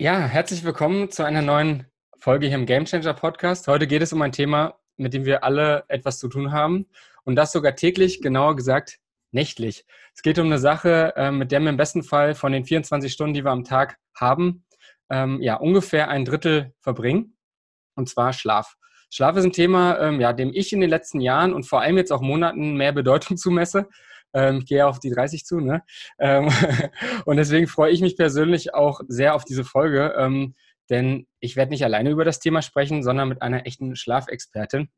Ja, herzlich willkommen zu einer neuen Folge hier im Game Changer Podcast. Heute geht es um ein Thema, mit dem wir alle etwas zu tun haben und das sogar täglich, genauer gesagt nächtlich. Es geht um eine Sache, ähm, mit der wir im besten Fall von den 24 Stunden, die wir am Tag haben, ähm, ja ungefähr ein Drittel verbringen und zwar Schlaf. Schlaf ist ein Thema, ähm, ja, dem ich in den letzten Jahren und vor allem jetzt auch Monaten mehr Bedeutung zumesse. Ähm, ich gehe auf die 30 zu, ne? Ähm, und deswegen freue ich mich persönlich auch sehr auf diese Folge, ähm, denn ich werde nicht alleine über das Thema sprechen, sondern mit einer echten Schlafexpertin.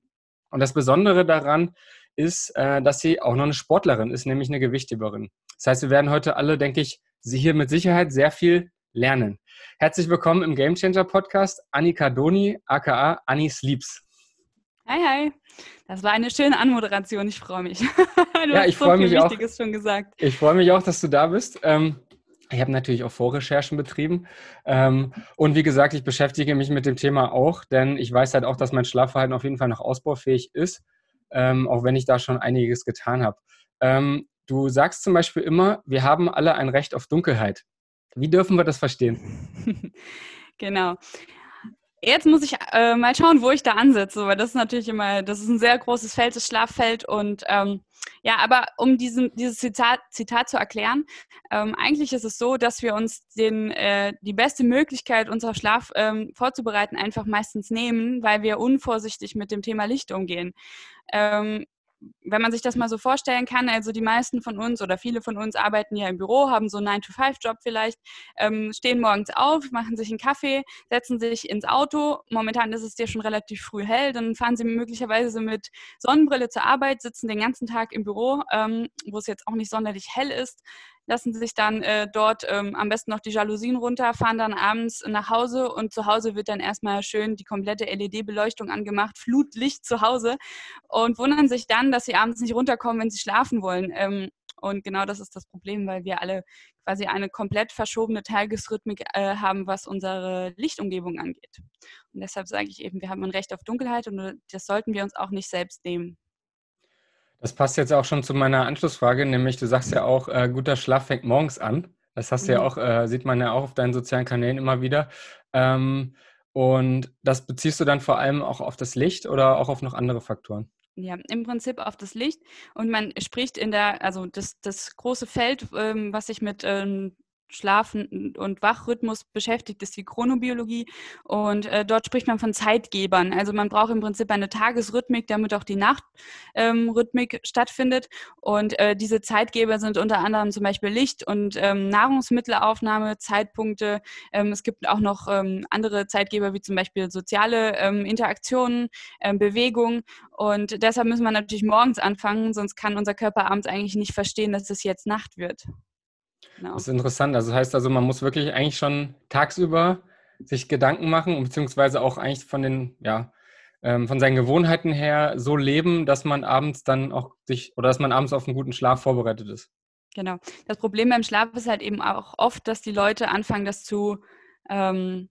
Und das Besondere daran ist, äh, dass sie auch noch eine Sportlerin ist, nämlich eine Gewichtheberin. Das heißt, wir werden heute alle, denke ich, sie hier mit Sicherheit sehr viel lernen. Herzlich willkommen im Game Changer Podcast, Annika Doni, aka Annie Sleeps. Hi, hi. Das war eine schöne Anmoderation. Ich freue mich. Du ja, ich so freue mich auch. schon gesagt. Ich freue mich auch, dass du da bist. Ähm, ich habe natürlich auch Vorrecherchen betrieben. Ähm, und wie gesagt, ich beschäftige mich mit dem Thema auch, denn ich weiß halt auch, dass mein Schlafverhalten auf jeden Fall noch ausbaufähig ist, ähm, auch wenn ich da schon einiges getan habe. du sagst zum Beispiel immer, wir haben alle ein Recht auf Dunkelheit. Wie dürfen wir das verstehen? genau. Jetzt muss ich äh, mal schauen, wo ich da ansetze, weil das ist natürlich immer, das ist ein sehr großes Feld, das Schlaffeld. Und ähm, ja, aber um diesen, dieses Zitat, Zitat zu erklären, ähm, eigentlich ist es so, dass wir uns den, äh, die beste Möglichkeit, unser Schlaf ähm, vorzubereiten, einfach meistens nehmen, weil wir unvorsichtig mit dem Thema Licht umgehen. Ähm, wenn man sich das mal so vorstellen kann, also die meisten von uns oder viele von uns arbeiten ja im Büro, haben so einen 9-to-5-Job vielleicht, ähm, stehen morgens auf, machen sich einen Kaffee, setzen sich ins Auto. Momentan ist es ja schon relativ früh hell, dann fahren sie möglicherweise mit Sonnenbrille zur Arbeit, sitzen den ganzen Tag im Büro, ähm, wo es jetzt auch nicht sonderlich hell ist, lassen sich dann äh, dort ähm, am besten noch die Jalousien runter, fahren dann abends nach Hause und zu Hause wird dann erstmal schön die komplette LED-Beleuchtung angemacht, Flutlicht zu Hause und wundern sich dann, dass sie abends nicht runterkommen, wenn sie schlafen wollen. Ähm, und genau das ist das Problem, weil wir alle quasi eine komplett verschobene Tagesrhythmik äh, haben, was unsere Lichtumgebung angeht. Und deshalb sage ich eben, wir haben ein Recht auf Dunkelheit und das sollten wir uns auch nicht selbst nehmen. Das passt jetzt auch schon zu meiner Anschlussfrage, nämlich du sagst ja auch, äh, guter Schlaf fängt morgens an. Das hast du ja mhm. auch, äh, sieht man ja auch auf deinen sozialen Kanälen immer wieder. Ähm, und das beziehst du dann vor allem auch auf das Licht oder auch auf noch andere Faktoren? Ja, im Prinzip auf das Licht. Und man spricht in der, also das, das große Feld, ähm, was sich mit ähm, Schlafen- und Wachrhythmus beschäftigt, ist die Chronobiologie. Und äh, dort spricht man von Zeitgebern. Also man braucht im Prinzip eine Tagesrhythmik, damit auch die Nachtrhythmik ähm, stattfindet. Und äh, diese Zeitgeber sind unter anderem zum Beispiel Licht und ähm, Nahrungsmittelaufnahme, Zeitpunkte. Ähm, es gibt auch noch ähm, andere Zeitgeber, wie zum Beispiel soziale ähm, Interaktionen, ähm, Bewegung. Und deshalb müssen wir natürlich morgens anfangen, sonst kann unser Körper abends eigentlich nicht verstehen, dass es jetzt Nacht wird. Genau. Das ist interessant. Also das heißt also, man muss wirklich eigentlich schon tagsüber sich Gedanken machen, beziehungsweise auch eigentlich von den, ja, ähm, von seinen Gewohnheiten her so leben, dass man abends dann auch sich oder dass man abends auf einen guten Schlaf vorbereitet ist. Genau. Das Problem beim Schlaf ist halt eben auch oft, dass die Leute anfangen, das zu ähm,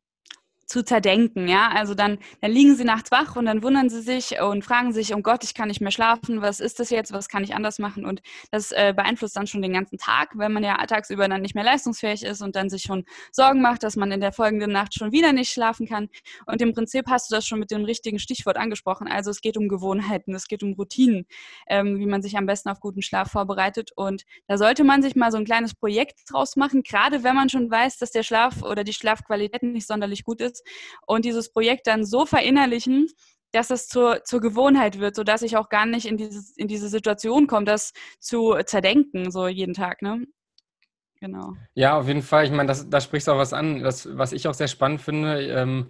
zu zerdenken, ja. Also dann, dann liegen sie nachts wach und dann wundern sie sich und fragen sich, oh Gott, ich kann nicht mehr schlafen, was ist das jetzt, was kann ich anders machen? Und das äh, beeinflusst dann schon den ganzen Tag, wenn man ja tagsüber dann nicht mehr leistungsfähig ist und dann sich schon Sorgen macht, dass man in der folgenden Nacht schon wieder nicht schlafen kann. Und im Prinzip hast du das schon mit dem richtigen Stichwort angesprochen. Also es geht um Gewohnheiten, es geht um Routinen, ähm, wie man sich am besten auf guten Schlaf vorbereitet. Und da sollte man sich mal so ein kleines Projekt draus machen, gerade wenn man schon weiß, dass der Schlaf oder die Schlafqualität nicht sonderlich gut ist und dieses Projekt dann so verinnerlichen, dass es zur, zur Gewohnheit wird, sodass ich auch gar nicht in, dieses, in diese Situation komme, das zu zerdenken, so jeden Tag. Ne? Genau. Ja, auf jeden Fall. Ich meine, da sprichst du auch was an, das, was ich auch sehr spannend finde. Ähm,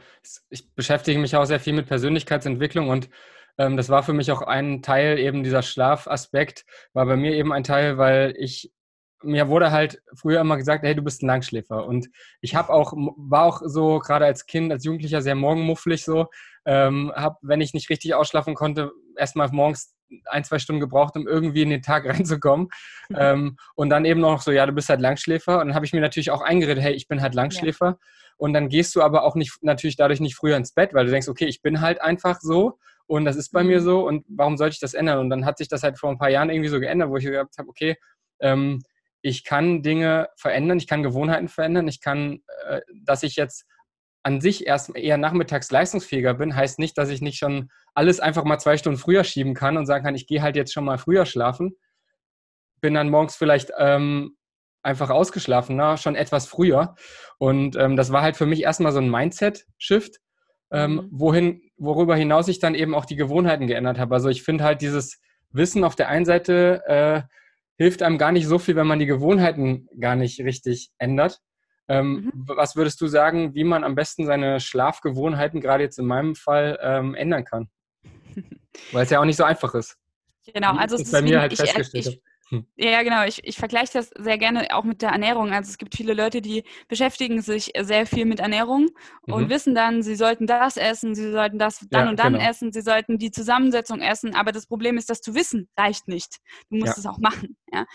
ich beschäftige mich auch sehr viel mit Persönlichkeitsentwicklung und ähm, das war für mich auch ein Teil eben dieser Schlafaspekt, war bei mir eben ein Teil, weil ich mir wurde halt früher immer gesagt, hey, du bist ein Langschläfer. Und ich habe auch, war auch so, gerade als Kind, als Jugendlicher sehr morgenmufflig so. Ähm, habe, wenn ich nicht richtig ausschlafen konnte, erstmal morgens ein, zwei Stunden gebraucht, um irgendwie in den Tag reinzukommen. Mhm. Ähm, und dann eben noch so, ja, du bist halt Langschläfer. Und dann habe ich mir natürlich auch eingeredet, hey, ich bin halt Langschläfer. Ja. Und dann gehst du aber auch nicht, natürlich dadurch nicht früher ins Bett, weil du denkst, okay, ich bin halt einfach so und das ist bei mir mhm. so und warum sollte ich das ändern? Und dann hat sich das halt vor ein paar Jahren irgendwie so geändert, wo ich gesagt habe, okay, ähm, ich kann Dinge verändern, ich kann Gewohnheiten verändern, ich kann, äh, dass ich jetzt an sich erst eher nachmittags leistungsfähiger bin, heißt nicht, dass ich nicht schon alles einfach mal zwei Stunden früher schieben kann und sagen kann, ich gehe halt jetzt schon mal früher schlafen. Bin dann morgens vielleicht ähm, einfach ausgeschlafener, schon etwas früher. Und ähm, das war halt für mich erstmal so ein Mindset-Shift, ähm, mhm. wohin, worüber hinaus ich dann eben auch die Gewohnheiten geändert habe. Also ich finde halt dieses Wissen auf der einen Seite äh, hilft einem gar nicht so viel, wenn man die Gewohnheiten gar nicht richtig ändert. Ähm, mhm. Was würdest du sagen, wie man am besten seine Schlafgewohnheiten, gerade jetzt in meinem Fall, ähm, ändern kann? Weil es ja auch nicht so einfach ist. Genau, also es ist bei mir halt ich, festgestellt. Ich, hm. Ja, genau. Ich, ich vergleiche das sehr gerne auch mit der Ernährung. Also es gibt viele Leute, die beschäftigen sich sehr viel mit Ernährung und mhm. wissen dann, sie sollten das essen, sie sollten das dann ja, und dann genau. essen, sie sollten die Zusammensetzung essen. Aber das Problem ist, das zu wissen reicht nicht. Du musst ja. es auch machen. Ja.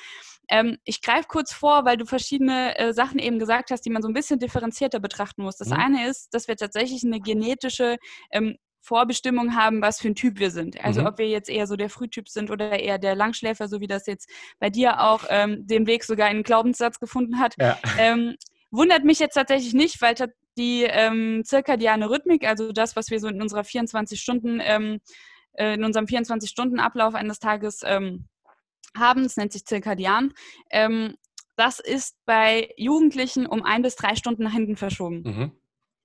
Ähm, ich greife kurz vor, weil du verschiedene äh, Sachen eben gesagt hast, die man so ein bisschen differenzierter betrachten muss. Das mhm. eine ist, dass wir tatsächlich eine genetische ähm, Vorbestimmung haben, was für ein Typ wir sind. Also mhm. ob wir jetzt eher so der Frühtyp sind oder eher der Langschläfer, so wie das jetzt bei dir auch ähm, den Weg sogar in einen Glaubenssatz gefunden hat. Ja. Ähm, wundert mich jetzt tatsächlich nicht, weil die ähm, zirkadiane Rhythmik, also das, was wir so in unserer 24 Stunden, ähm, äh, in unserem 24-Stunden-Ablauf eines Tages ähm, haben, das nennt sich zirkadian, ähm, das ist bei Jugendlichen um ein bis drei Stunden nach hinten verschoben. Mhm.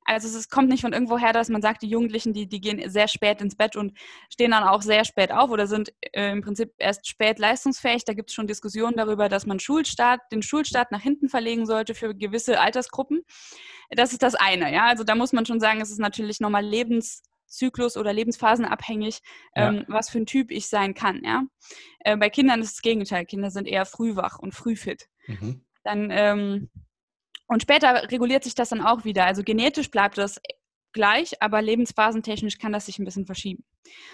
Also es kommt nicht von irgendwo her, dass man sagt, die Jugendlichen, die, die gehen sehr spät ins Bett und stehen dann auch sehr spät auf oder sind äh, im Prinzip erst spät leistungsfähig. Da gibt es schon Diskussionen darüber, dass man Schulstart, den Schulstart nach hinten verlegen sollte für gewisse Altersgruppen. Das ist das eine, ja. Also da muss man schon sagen, es ist natürlich nochmal Lebenszyklus oder lebensphasenabhängig, ähm, ja. was für ein Typ ich sein kann. Ja? Äh, bei Kindern ist das Gegenteil. Kinder sind eher frühwach und frühfit. Mhm. Dann ähm, und später reguliert sich das dann auch wieder. Also genetisch bleibt das gleich, aber lebensphasentechnisch kann das sich ein bisschen verschieben.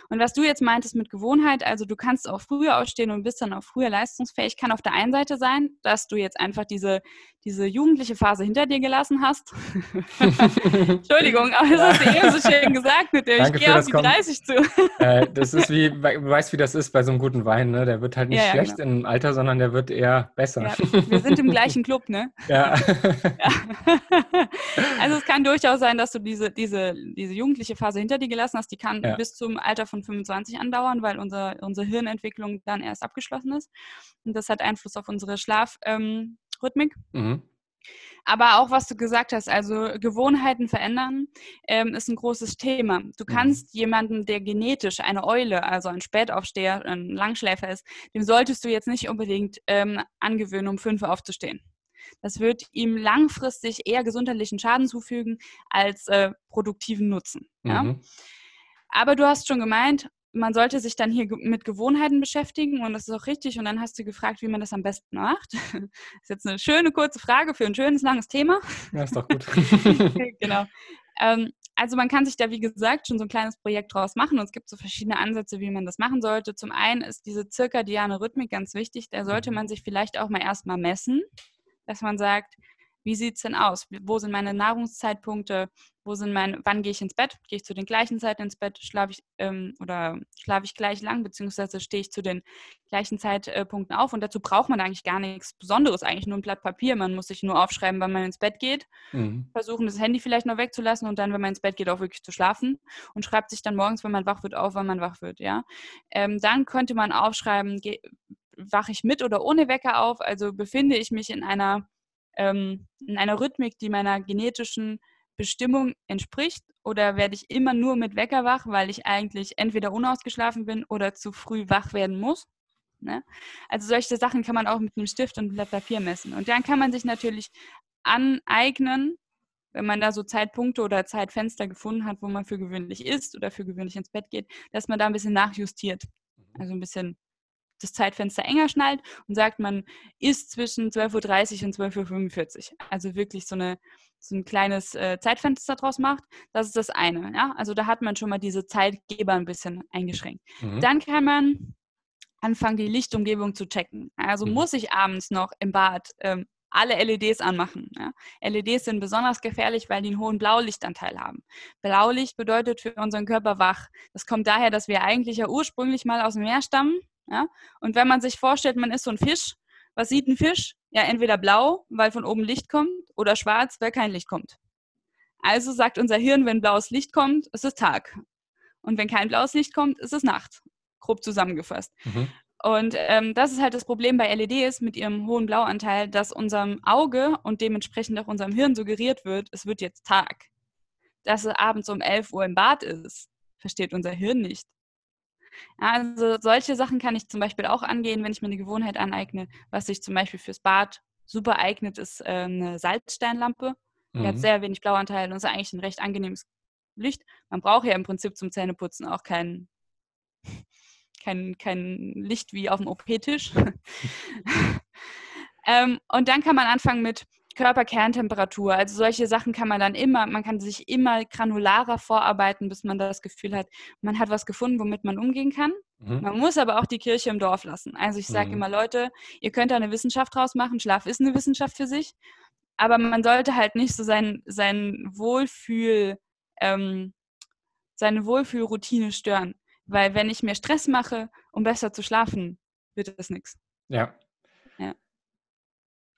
Und was du jetzt meintest mit Gewohnheit, also du kannst auch früher ausstehen und bist dann auch früher leistungsfähig, kann auf der einen Seite sein, dass du jetzt einfach diese, diese jugendliche Phase hinter dir gelassen hast. Entschuldigung, aber das hast du eben so schön gesagt mit dem, Danke ich gehe auf die 30 zu. äh, das ist wie, du weißt, wie das ist bei so einem guten Wein, ne? Der wird halt nicht ja, ja, schlecht genau. im Alter, sondern der wird eher besser. Ja, wir sind im gleichen Club, ne? Ja. also es kann durchaus sein, dass du diese, diese, diese jugendliche Phase hinter dir gelassen hast, die kann bis zum Alter von 25 andauern, weil unser, unsere Hirnentwicklung dann erst abgeschlossen ist. Und das hat Einfluss auf unsere Schlafrhythmik. Ähm, mhm. Aber auch, was du gesagt hast, also Gewohnheiten verändern, ähm, ist ein großes Thema. Du mhm. kannst mhm. jemanden, der genetisch eine Eule, also ein Spätaufsteher, ein Langschläfer ist, dem solltest du jetzt nicht unbedingt ähm, angewöhnen, um fünf aufzustehen. Das wird ihm langfristig eher gesundheitlichen Schaden zufügen als äh, produktiven Nutzen. Ja? Aber du hast schon gemeint, man sollte sich dann hier mit Gewohnheiten beschäftigen und das ist auch richtig. Und dann hast du gefragt, wie man das am besten macht. Das ist jetzt eine schöne kurze Frage für ein schönes langes Thema. Ja, ist doch gut. genau. Ähm, also man kann sich da, wie gesagt, schon so ein kleines Projekt draus machen und es gibt so verschiedene Ansätze, wie man das machen sollte. Zum einen ist diese zirkadiane Rhythmik ganz wichtig. Da sollte mhm. man sich vielleicht auch mal erstmal messen, dass man sagt, wie sieht es denn aus? Wo sind meine Nahrungszeitpunkte? Wo sind meine, wann gehe ich ins Bett? Gehe ich zu den gleichen Zeiten ins Bett? Schlafe ich ähm, oder schlafe ich gleich lang, beziehungsweise stehe ich zu den gleichen Zeitpunkten auf? Und dazu braucht man eigentlich gar nichts Besonderes, eigentlich nur ein Blatt Papier. Man muss sich nur aufschreiben, wann man ins Bett geht, mhm. versuchen, das Handy vielleicht noch wegzulassen und dann, wenn man ins Bett geht, auch wirklich zu schlafen und schreibt sich dann morgens, wenn man wach wird, auf, wann man wach wird. Ja? Ähm, dann könnte man aufschreiben, wache ich mit oder ohne Wecker auf? Also befinde ich mich in einer ähm, in einer Rhythmik, die meiner genetischen Bestimmung entspricht? Oder werde ich immer nur mit Wecker wach, weil ich eigentlich entweder unausgeschlafen bin oder zu früh wach werden muss? Ne? Also solche Sachen kann man auch mit einem Stift und Blatt Papier messen. Und dann kann man sich natürlich aneignen, wenn man da so Zeitpunkte oder Zeitfenster gefunden hat, wo man für gewöhnlich ist oder für gewöhnlich ins Bett geht, dass man da ein bisschen nachjustiert. Mhm. Also ein bisschen das Zeitfenster enger schnallt und sagt, man ist zwischen 12.30 Uhr und 12.45 Uhr. Also wirklich so, eine, so ein kleines äh, Zeitfenster draus macht. Das ist das eine. Ja? Also da hat man schon mal diese Zeitgeber ein bisschen eingeschränkt. Mhm. Dann kann man anfangen, die Lichtumgebung zu checken. Also mhm. muss ich abends noch im Bad ähm, alle LEDs anmachen. Ja. LEDs sind besonders gefährlich, weil die einen hohen Blaulichtanteil haben. Blaulicht bedeutet für unseren Körper wach. Das kommt daher, dass wir eigentlich ja ursprünglich mal aus dem Meer stammen ja? Und wenn man sich vorstellt, man ist so ein Fisch, Was sieht ein Fisch? Ja, entweder blau, weil von oben Licht kommt, oder schwarz, weil kein Licht kommt. Also sagt unser Hirn, wenn blaues Licht kommt, ist es Tag. Und wenn kein blaues Licht kommt, ist es Nacht. Grob zusammengefasst. Mhm. Und ähm, das ist halt das Problem bei LEDs mit ihrem hohen Blauanteil, dass unserem Auge und dementsprechend auch unserem Hirn suggeriert wird, es wird jetzt Tag. Dass es abends um 11 Uhr im Bad ist, versteht unser Hirn nicht. Also solche Sachen kann ich zum Beispiel auch angehen, wenn ich mir eine Gewohnheit aneigne. Was sich zum Beispiel fürs Bad super eignet, ist äh, eine Salzsteinlampe. Die mhm. hat sehr wenig Blauanteil und ist eigentlich ein recht angenehmes Licht. Man braucht ja im Prinzip zum Zähneputzen auch kein, kein, kein Licht wie auf dem OP-Tisch. ähm, und dann kann man anfangen mit Körperkerntemperatur. Also solche Sachen kann man dann immer, man kann sich immer granularer vorarbeiten, bis man das Gefühl hat, man hat was gefunden, womit man umgehen kann. Mhm. Man muss aber auch die Kirche im Dorf lassen. Also ich sage mhm. immer, Leute, ihr könnt da eine Wissenschaft draus machen. Schlaf ist eine Wissenschaft für sich. Aber man sollte halt nicht so sein, sein Wohlfühl, ähm, seine Wohlfühlroutine stören. Weil wenn ich mir Stress mache, um besser zu schlafen, wird das nichts. Ja. ja.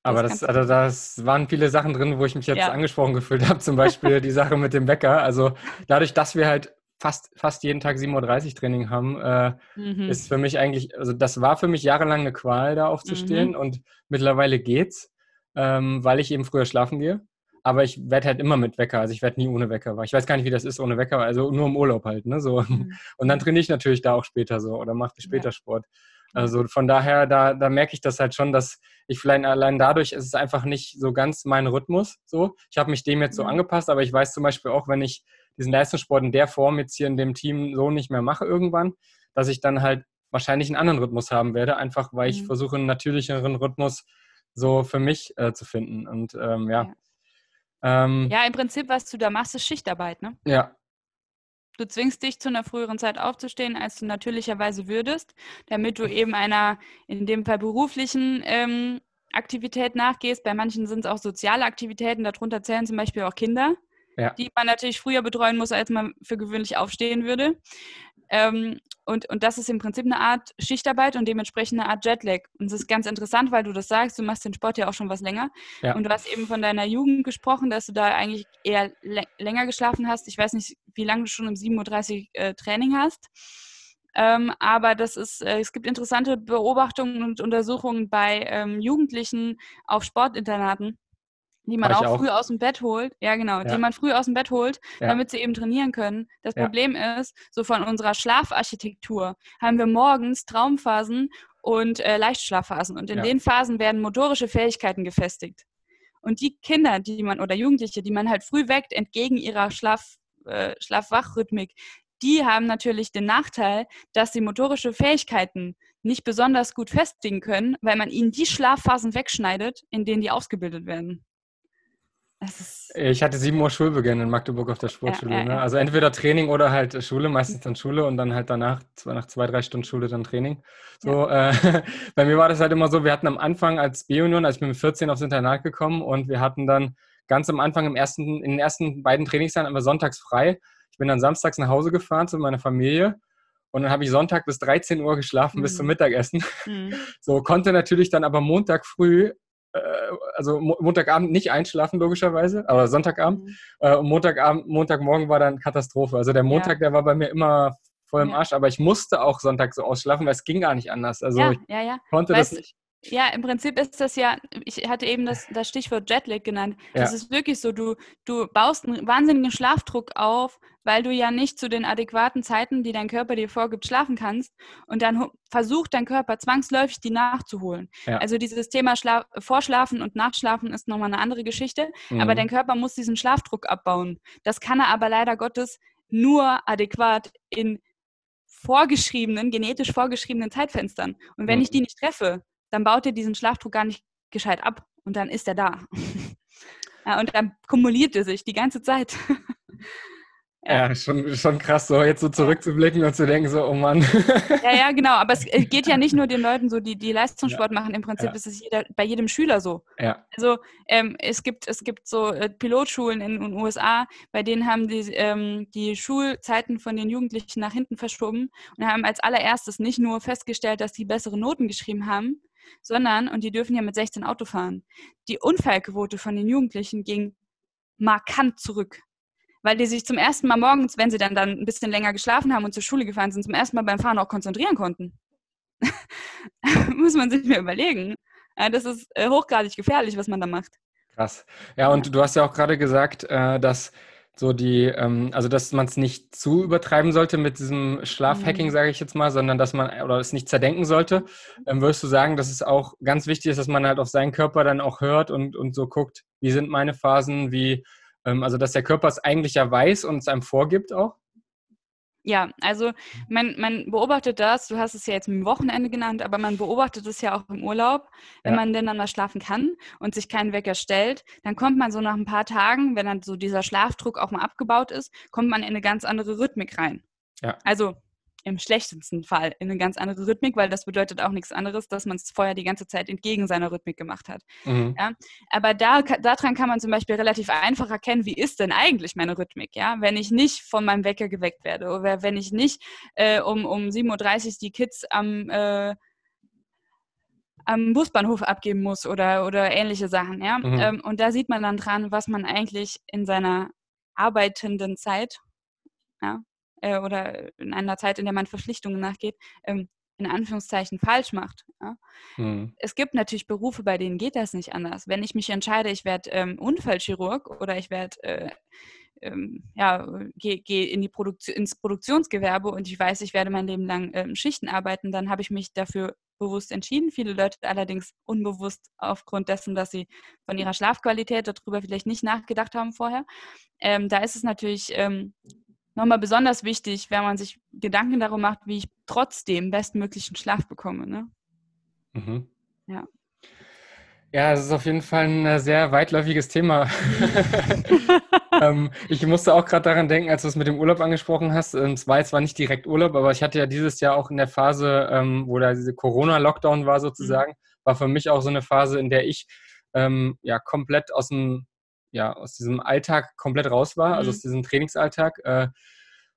Aber das, also das waren viele Sachen drin, wo ich mich jetzt ja. angesprochen gefühlt habe. Zum Beispiel die Sache mit dem Wecker. Also dadurch, dass wir halt fast, fast jeden Tag 7.30 Uhr Training haben, äh, mhm. ist für mich eigentlich, also das war für mich jahrelang eine Qual, da aufzustehen. Mhm. Und mittlerweile geht's, ähm, weil ich eben früher schlafen gehe. Aber ich werde halt immer mit Wecker, also ich werde nie ohne Wecker. Ich weiß gar nicht, wie das ist ohne Wecker, also nur im Urlaub halt, ne? So. Mhm. Und dann trainiere ich natürlich da auch später so oder mache später ja. Sport. Also von daher, da, da merke ich das halt schon, dass ich vielleicht allein dadurch ist es einfach nicht so ganz mein Rhythmus. So, ich habe mich dem jetzt so mhm. angepasst, aber ich weiß zum Beispiel auch, wenn ich diesen Leistungssport in der Form jetzt hier in dem Team so nicht mehr mache irgendwann, dass ich dann halt wahrscheinlich einen anderen Rhythmus haben werde, einfach weil ich mhm. versuche, einen natürlicheren Rhythmus so für mich äh, zu finden. Und ähm, ja. Ja. Ähm, ja, im Prinzip, was du da machst, ist Schichtarbeit, ne? Ja, Du zwingst dich zu einer früheren Zeit aufzustehen, als du natürlicherweise würdest, damit du eben einer, in dem Fall beruflichen ähm, Aktivität nachgehst. Bei manchen sind es auch soziale Aktivitäten, darunter zählen zum Beispiel auch Kinder, ja. die man natürlich früher betreuen muss, als man für gewöhnlich aufstehen würde. Ähm, und, und das ist im Prinzip eine Art Schichtarbeit und dementsprechend eine Art Jetlag. Und es ist ganz interessant, weil du das sagst, du machst den Sport ja auch schon was länger. Ja. Und du hast eben von deiner Jugend gesprochen, dass du da eigentlich eher länger geschlafen hast. Ich weiß nicht, wie lange du schon um 7.30 Uhr äh, Training hast. Ähm, aber das ist, äh, es gibt interessante Beobachtungen und Untersuchungen bei ähm, Jugendlichen auf Sportinternaten die man auch, auch, früh aus dem Bett holt, ja genau, ja. die man früh aus dem Bett holt, ja. damit sie eben trainieren können. Das ja. Problem ist, so von unserer Schlafarchitektur haben wir morgens Traumphasen und äh, Leichtschlafphasen und in den Phasen werden motorische Fähigkeiten gefestigt. Und die Kinder, die man oder Jugendliche, die man halt früh weckt entgegen ihrer Schlaf, äh, Schlafwachrhythmik, die haben natürlich den Nachteil, dass sie motorische Fähigkeiten nicht besonders gut festigen können, weil man ihnen die Schlafphasen wegschneidet, in denen die ausgebildet werden ich hatte sieben Uhr Schulbeginn in Magdeburg auf der Sportschule. Ja, ja, ne? Also entweder Training oder halt Schule, meistens dann Schule und dann halt danach, nach zwei, drei Stunden Schule dann Training. So, äh, bei mir war das halt immer so, wir hatten am Anfang als B-Union, als ich bin mit 14 aufs Internat gekommen und wir hatten dann ganz am Anfang im ersten, in den ersten beiden Trainingsjahren immer sonntags frei. Ich bin dann samstags nach Hause gefahren zu meiner Familie und dann habe ich Sonntag bis 13 Uhr geschlafen mhm. bis zum Mittagessen. Mhm. So konnte natürlich dann aber Montag früh äh, also Montagabend nicht einschlafen, logischerweise, aber Sonntagabend. Mhm. Äh, und Montagabend, Montagmorgen war dann Katastrophe. Also der Montag, ja. der war bei mir immer voll im Arsch, aber ich musste auch Sonntag so ausschlafen, weil es ging gar nicht anders. Also ja, ich ja, konnte weißt, das nicht. Ja, im Prinzip ist das ja, ich hatte eben das, das Stichwort Jetlag genannt. Das ist wirklich so, du, du baust einen wahnsinnigen Schlafdruck auf, weil du ja nicht zu den adäquaten Zeiten, die dein Körper dir vorgibt, schlafen kannst. Und dann versucht dein Körper zwangsläufig, die nachzuholen. Ja. Also dieses Thema Schla Vorschlafen und Nachschlafen ist nochmal eine andere Geschichte. Mhm. Aber dein Körper muss diesen Schlafdruck abbauen. Das kann er aber leider Gottes nur adäquat in vorgeschriebenen, genetisch vorgeschriebenen Zeitfenstern. Und wenn mhm. ich die nicht treffe, dann baut er diesen Schlafdruck gar nicht gescheit ab und dann ist er da. ja, und dann kumuliert er sich die ganze Zeit. Ja, schon, schon krass, so jetzt so zurückzublicken und zu denken, so, oh Mann. Ja, ja, genau. Aber es äh, geht ja nicht nur den Leuten so, die, die Leistungssport ja. machen. Im Prinzip ja. ist es jeder, bei jedem Schüler so. Ja. Also ähm, es, gibt, es gibt so äh, Pilotschulen in den USA, bei denen haben die, ähm, die Schulzeiten von den Jugendlichen nach hinten verschoben und haben als allererstes nicht nur festgestellt, dass die bessere Noten geschrieben haben, sondern, und die dürfen ja mit 16 Auto fahren, die Unfallquote von den Jugendlichen ging markant zurück. Weil die sich zum ersten Mal morgens, wenn sie dann, dann ein bisschen länger geschlafen haben und zur Schule gefahren sind, zum ersten Mal beim Fahren auch konzentrieren konnten. Muss man sich mir überlegen. Das ist äh, hochgradig gefährlich, was man da macht. Krass. Ja, und du hast ja auch gerade gesagt, äh, dass so die, ähm, also dass man es nicht zu übertreiben sollte mit diesem Schlafhacking, mhm. sage ich jetzt mal, sondern dass man oder es nicht zerdenken sollte. Ähm, würdest du sagen, dass es auch ganz wichtig ist, dass man halt auf seinen Körper dann auch hört und, und so guckt, wie sind meine Phasen, wie, ähm, also dass der Körper es eigentlich ja weiß und es einem vorgibt auch? Ja, also man, man beobachtet das, du hast es ja jetzt im Wochenende genannt, aber man beobachtet es ja auch im Urlaub, wenn ja. man denn dann mal schlafen kann und sich keinen Wecker stellt, dann kommt man so nach ein paar Tagen, wenn dann so dieser Schlafdruck auch mal abgebaut ist, kommt man in eine ganz andere Rhythmik rein. Ja. Also im schlechtesten Fall in eine ganz andere Rhythmik, weil das bedeutet auch nichts anderes, dass man es vorher die ganze Zeit entgegen seiner Rhythmik gemacht hat. Mhm. Ja? Aber da, daran kann man zum Beispiel relativ einfach erkennen, wie ist denn eigentlich meine Rhythmik, ja? Wenn ich nicht von meinem Wecker geweckt werde oder wenn ich nicht äh, um, um 7.30 Uhr die Kids am äh, am Busbahnhof abgeben muss oder, oder ähnliche Sachen, ja. Mhm. Ähm, und da sieht man dann dran, was man eigentlich in seiner arbeitenden Zeit, ja, äh, oder in einer Zeit, in der man Verpflichtungen nachgeht, ähm, in Anführungszeichen falsch macht. Ja? Mhm. Es gibt natürlich Berufe, bei denen geht das nicht anders. Wenn ich mich entscheide, ich werde ähm, Unfallchirurg oder ich werde äh, ähm, ja, gehe geh in die Produktion, ins Produktionsgewerbe und ich weiß, ich werde mein Leben lang ähm, Schichten arbeiten, dann habe ich mich dafür bewusst entschieden. Viele Leute allerdings unbewusst aufgrund dessen, dass sie von ihrer Schlafqualität darüber vielleicht nicht nachgedacht haben vorher. Ähm, da ist es natürlich ähm, nochmal besonders wichtig, wenn man sich Gedanken darum macht, wie ich trotzdem bestmöglichen Schlaf bekomme. Ne? Mhm. Ja. Ja, es ist auf jeden Fall ein sehr weitläufiges Thema. ähm, ich musste auch gerade daran denken, als du es mit dem Urlaub angesprochen hast. Ähm, es war jetzt zwar nicht direkt Urlaub, aber ich hatte ja dieses Jahr auch in der Phase, ähm, wo da diese Corona-Lockdown war sozusagen, mhm. war für mich auch so eine Phase, in der ich ähm, ja komplett aus dem ja, aus diesem Alltag komplett raus war, also mhm. aus diesem Trainingsalltag. Äh,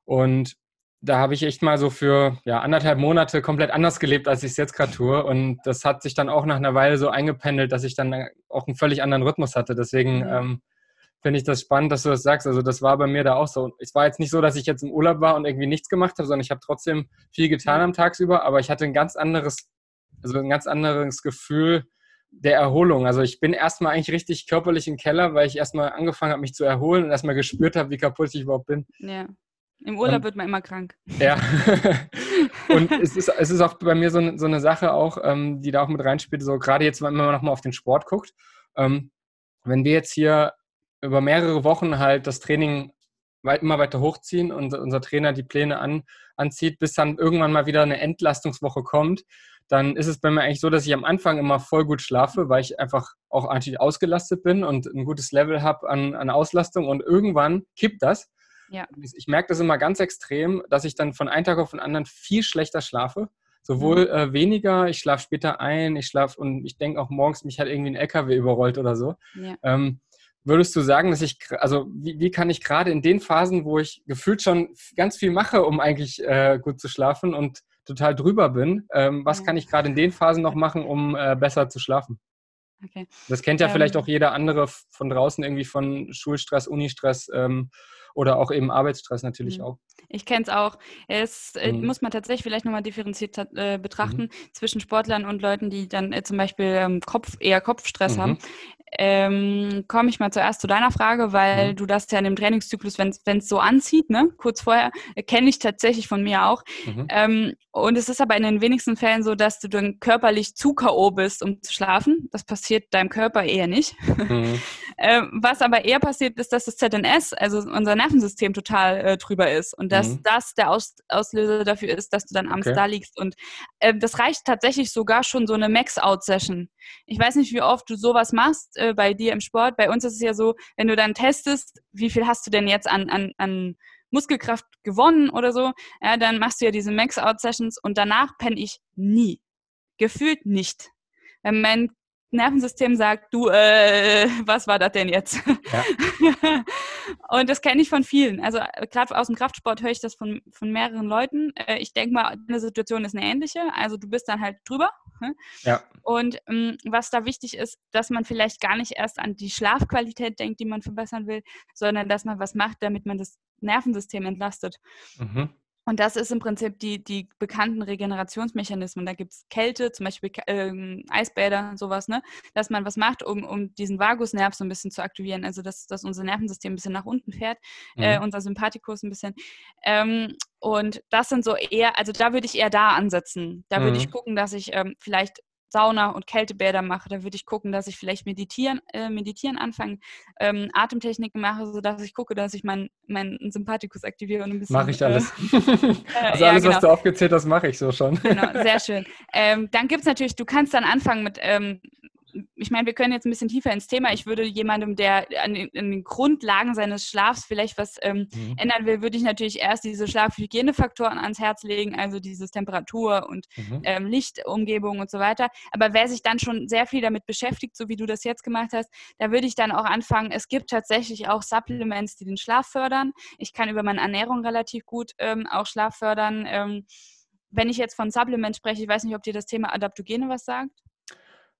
und da habe ich echt mal so für ja, anderthalb Monate komplett anders gelebt, als ich es jetzt gerade tue. Und das hat sich dann auch nach einer Weile so eingependelt, dass ich dann auch einen völlig anderen Rhythmus hatte. Deswegen mhm. ähm, finde ich das spannend, dass du das sagst. Also das war bei mir da auch so. Es war jetzt nicht so, dass ich jetzt im Urlaub war und irgendwie nichts gemacht habe, sondern ich habe trotzdem viel getan am Tagsüber, aber ich hatte ein ganz anderes, also ein ganz anderes Gefühl, der Erholung. Also ich bin erstmal eigentlich richtig körperlich im Keller, weil ich erstmal angefangen habe, mich zu erholen und erstmal gespürt habe, wie kaputt ich überhaupt bin. Ja. Im Urlaub und, wird man immer krank. Ja. und es ist, es ist auch bei mir so, so eine Sache auch, ähm, die da auch mit reinspielt, so gerade jetzt, wenn man nochmal auf den Sport guckt, ähm, wenn wir jetzt hier über mehrere Wochen halt das Training weit, immer weiter hochziehen und unser Trainer die Pläne an, anzieht, bis dann irgendwann mal wieder eine Entlastungswoche kommt, dann ist es bei mir eigentlich so, dass ich am Anfang immer voll gut schlafe, weil ich einfach auch eigentlich ausgelastet bin und ein gutes Level habe an, an Auslastung und irgendwann kippt das. Ja. Ich merke das immer ganz extrem, dass ich dann von einem Tag auf den anderen viel schlechter schlafe. Sowohl mhm. äh, weniger, ich schlafe später ein, ich schlafe und ich denke auch morgens, mich hat irgendwie ein LKW überrollt oder so. Ja. Ähm, würdest du sagen, dass ich, also wie, wie kann ich gerade in den Phasen, wo ich gefühlt schon ganz viel mache, um eigentlich äh, gut zu schlafen und total drüber bin. Ähm, was kann ich gerade in den Phasen noch machen, um äh, besser zu schlafen? Okay. Das kennt ja ähm, vielleicht auch jeder andere von draußen irgendwie von Schulstress, Unistress ähm, oder auch eben Arbeitsstress natürlich mhm. auch. Ich kenne es auch. Es äh, mhm. muss man tatsächlich vielleicht nochmal differenziert äh, betrachten mhm. zwischen Sportlern und Leuten, die dann äh, zum Beispiel ähm, Kopf, eher Kopfstress haben. Ähm, Komme ich mal zuerst zu deiner Frage, weil mhm. du das ja in dem Trainingszyklus, wenn es so anzieht, ne, kurz vorher, äh, kenne ich tatsächlich von mir auch. Mhm. Ähm, und es ist aber in den wenigsten Fällen so, dass du dann körperlich zu K.O. bist, um zu schlafen. Das passiert deinem Körper eher nicht. Mhm. ähm, was aber eher passiert, ist, dass das ZNS, also unser Nervensystem, total äh, drüber ist. Und dass mhm. das der Aus Auslöser dafür ist, dass du dann abends okay. da liegst. Und äh, das reicht tatsächlich sogar schon so eine Max-Out-Session. Ich weiß nicht, wie oft du sowas machst äh, bei dir im Sport. Bei uns ist es ja so, wenn du dann testest, wie viel hast du denn jetzt an, an, an Muskelkraft gewonnen oder so, ja, dann machst du ja diese Max-Out-Sessions und danach penne ich nie. Gefühlt nicht. Mein Nervensystem sagt, du, äh, was war das denn jetzt? Ja. Und das kenne ich von vielen. Also äh, gerade aus dem Kraftsport höre ich das von, von mehreren Leuten. Äh, ich denke mal, deine Situation ist eine ähnliche. Also du bist dann halt drüber. Ne? Ja. Und ähm, was da wichtig ist, dass man vielleicht gar nicht erst an die Schlafqualität denkt, die man verbessern will, sondern dass man was macht, damit man das Nervensystem entlastet. Mhm. Und das ist im Prinzip die, die bekannten Regenerationsmechanismen. Da gibt es Kälte, zum Beispiel ähm, Eisbäder, sowas, ne? dass man was macht, um, um diesen Vagusnerv so ein bisschen zu aktivieren, also dass, dass unser Nervensystem ein bisschen nach unten fährt, äh, mhm. äh, unser Sympathikus ein bisschen. Ähm, und das sind so eher, also da würde ich eher da ansetzen. Da würde ich mhm. gucken, dass ich ähm, vielleicht Sauna und Kältebäder mache, da würde ich gucken, dass ich vielleicht meditieren, äh, meditieren anfange, ähm, Atemtechniken mache, sodass ich gucke, dass ich meinen mein Sympathikus aktiviere und ein bisschen. Mache ich alles. Äh, also alles, ja, genau. was du aufgezählt hast, mache ich so schon. Genau, sehr schön. Ähm, dann gibt es natürlich, du kannst dann anfangen mit ähm, ich meine, wir können jetzt ein bisschen tiefer ins Thema. Ich würde jemandem, der an den, an den Grundlagen seines Schlafs vielleicht was ähm, mhm. ändern will, würde ich natürlich erst diese Schlafhygienefaktoren ans Herz legen, also dieses Temperatur und mhm. ähm, Lichtumgebung und so weiter. Aber wer sich dann schon sehr viel damit beschäftigt, so wie du das jetzt gemacht hast, da würde ich dann auch anfangen. Es gibt tatsächlich auch Supplements, die den Schlaf fördern. Ich kann über meine Ernährung relativ gut ähm, auch Schlaf fördern. Ähm, wenn ich jetzt von Supplements spreche, ich weiß nicht, ob dir das Thema Adaptogene was sagt.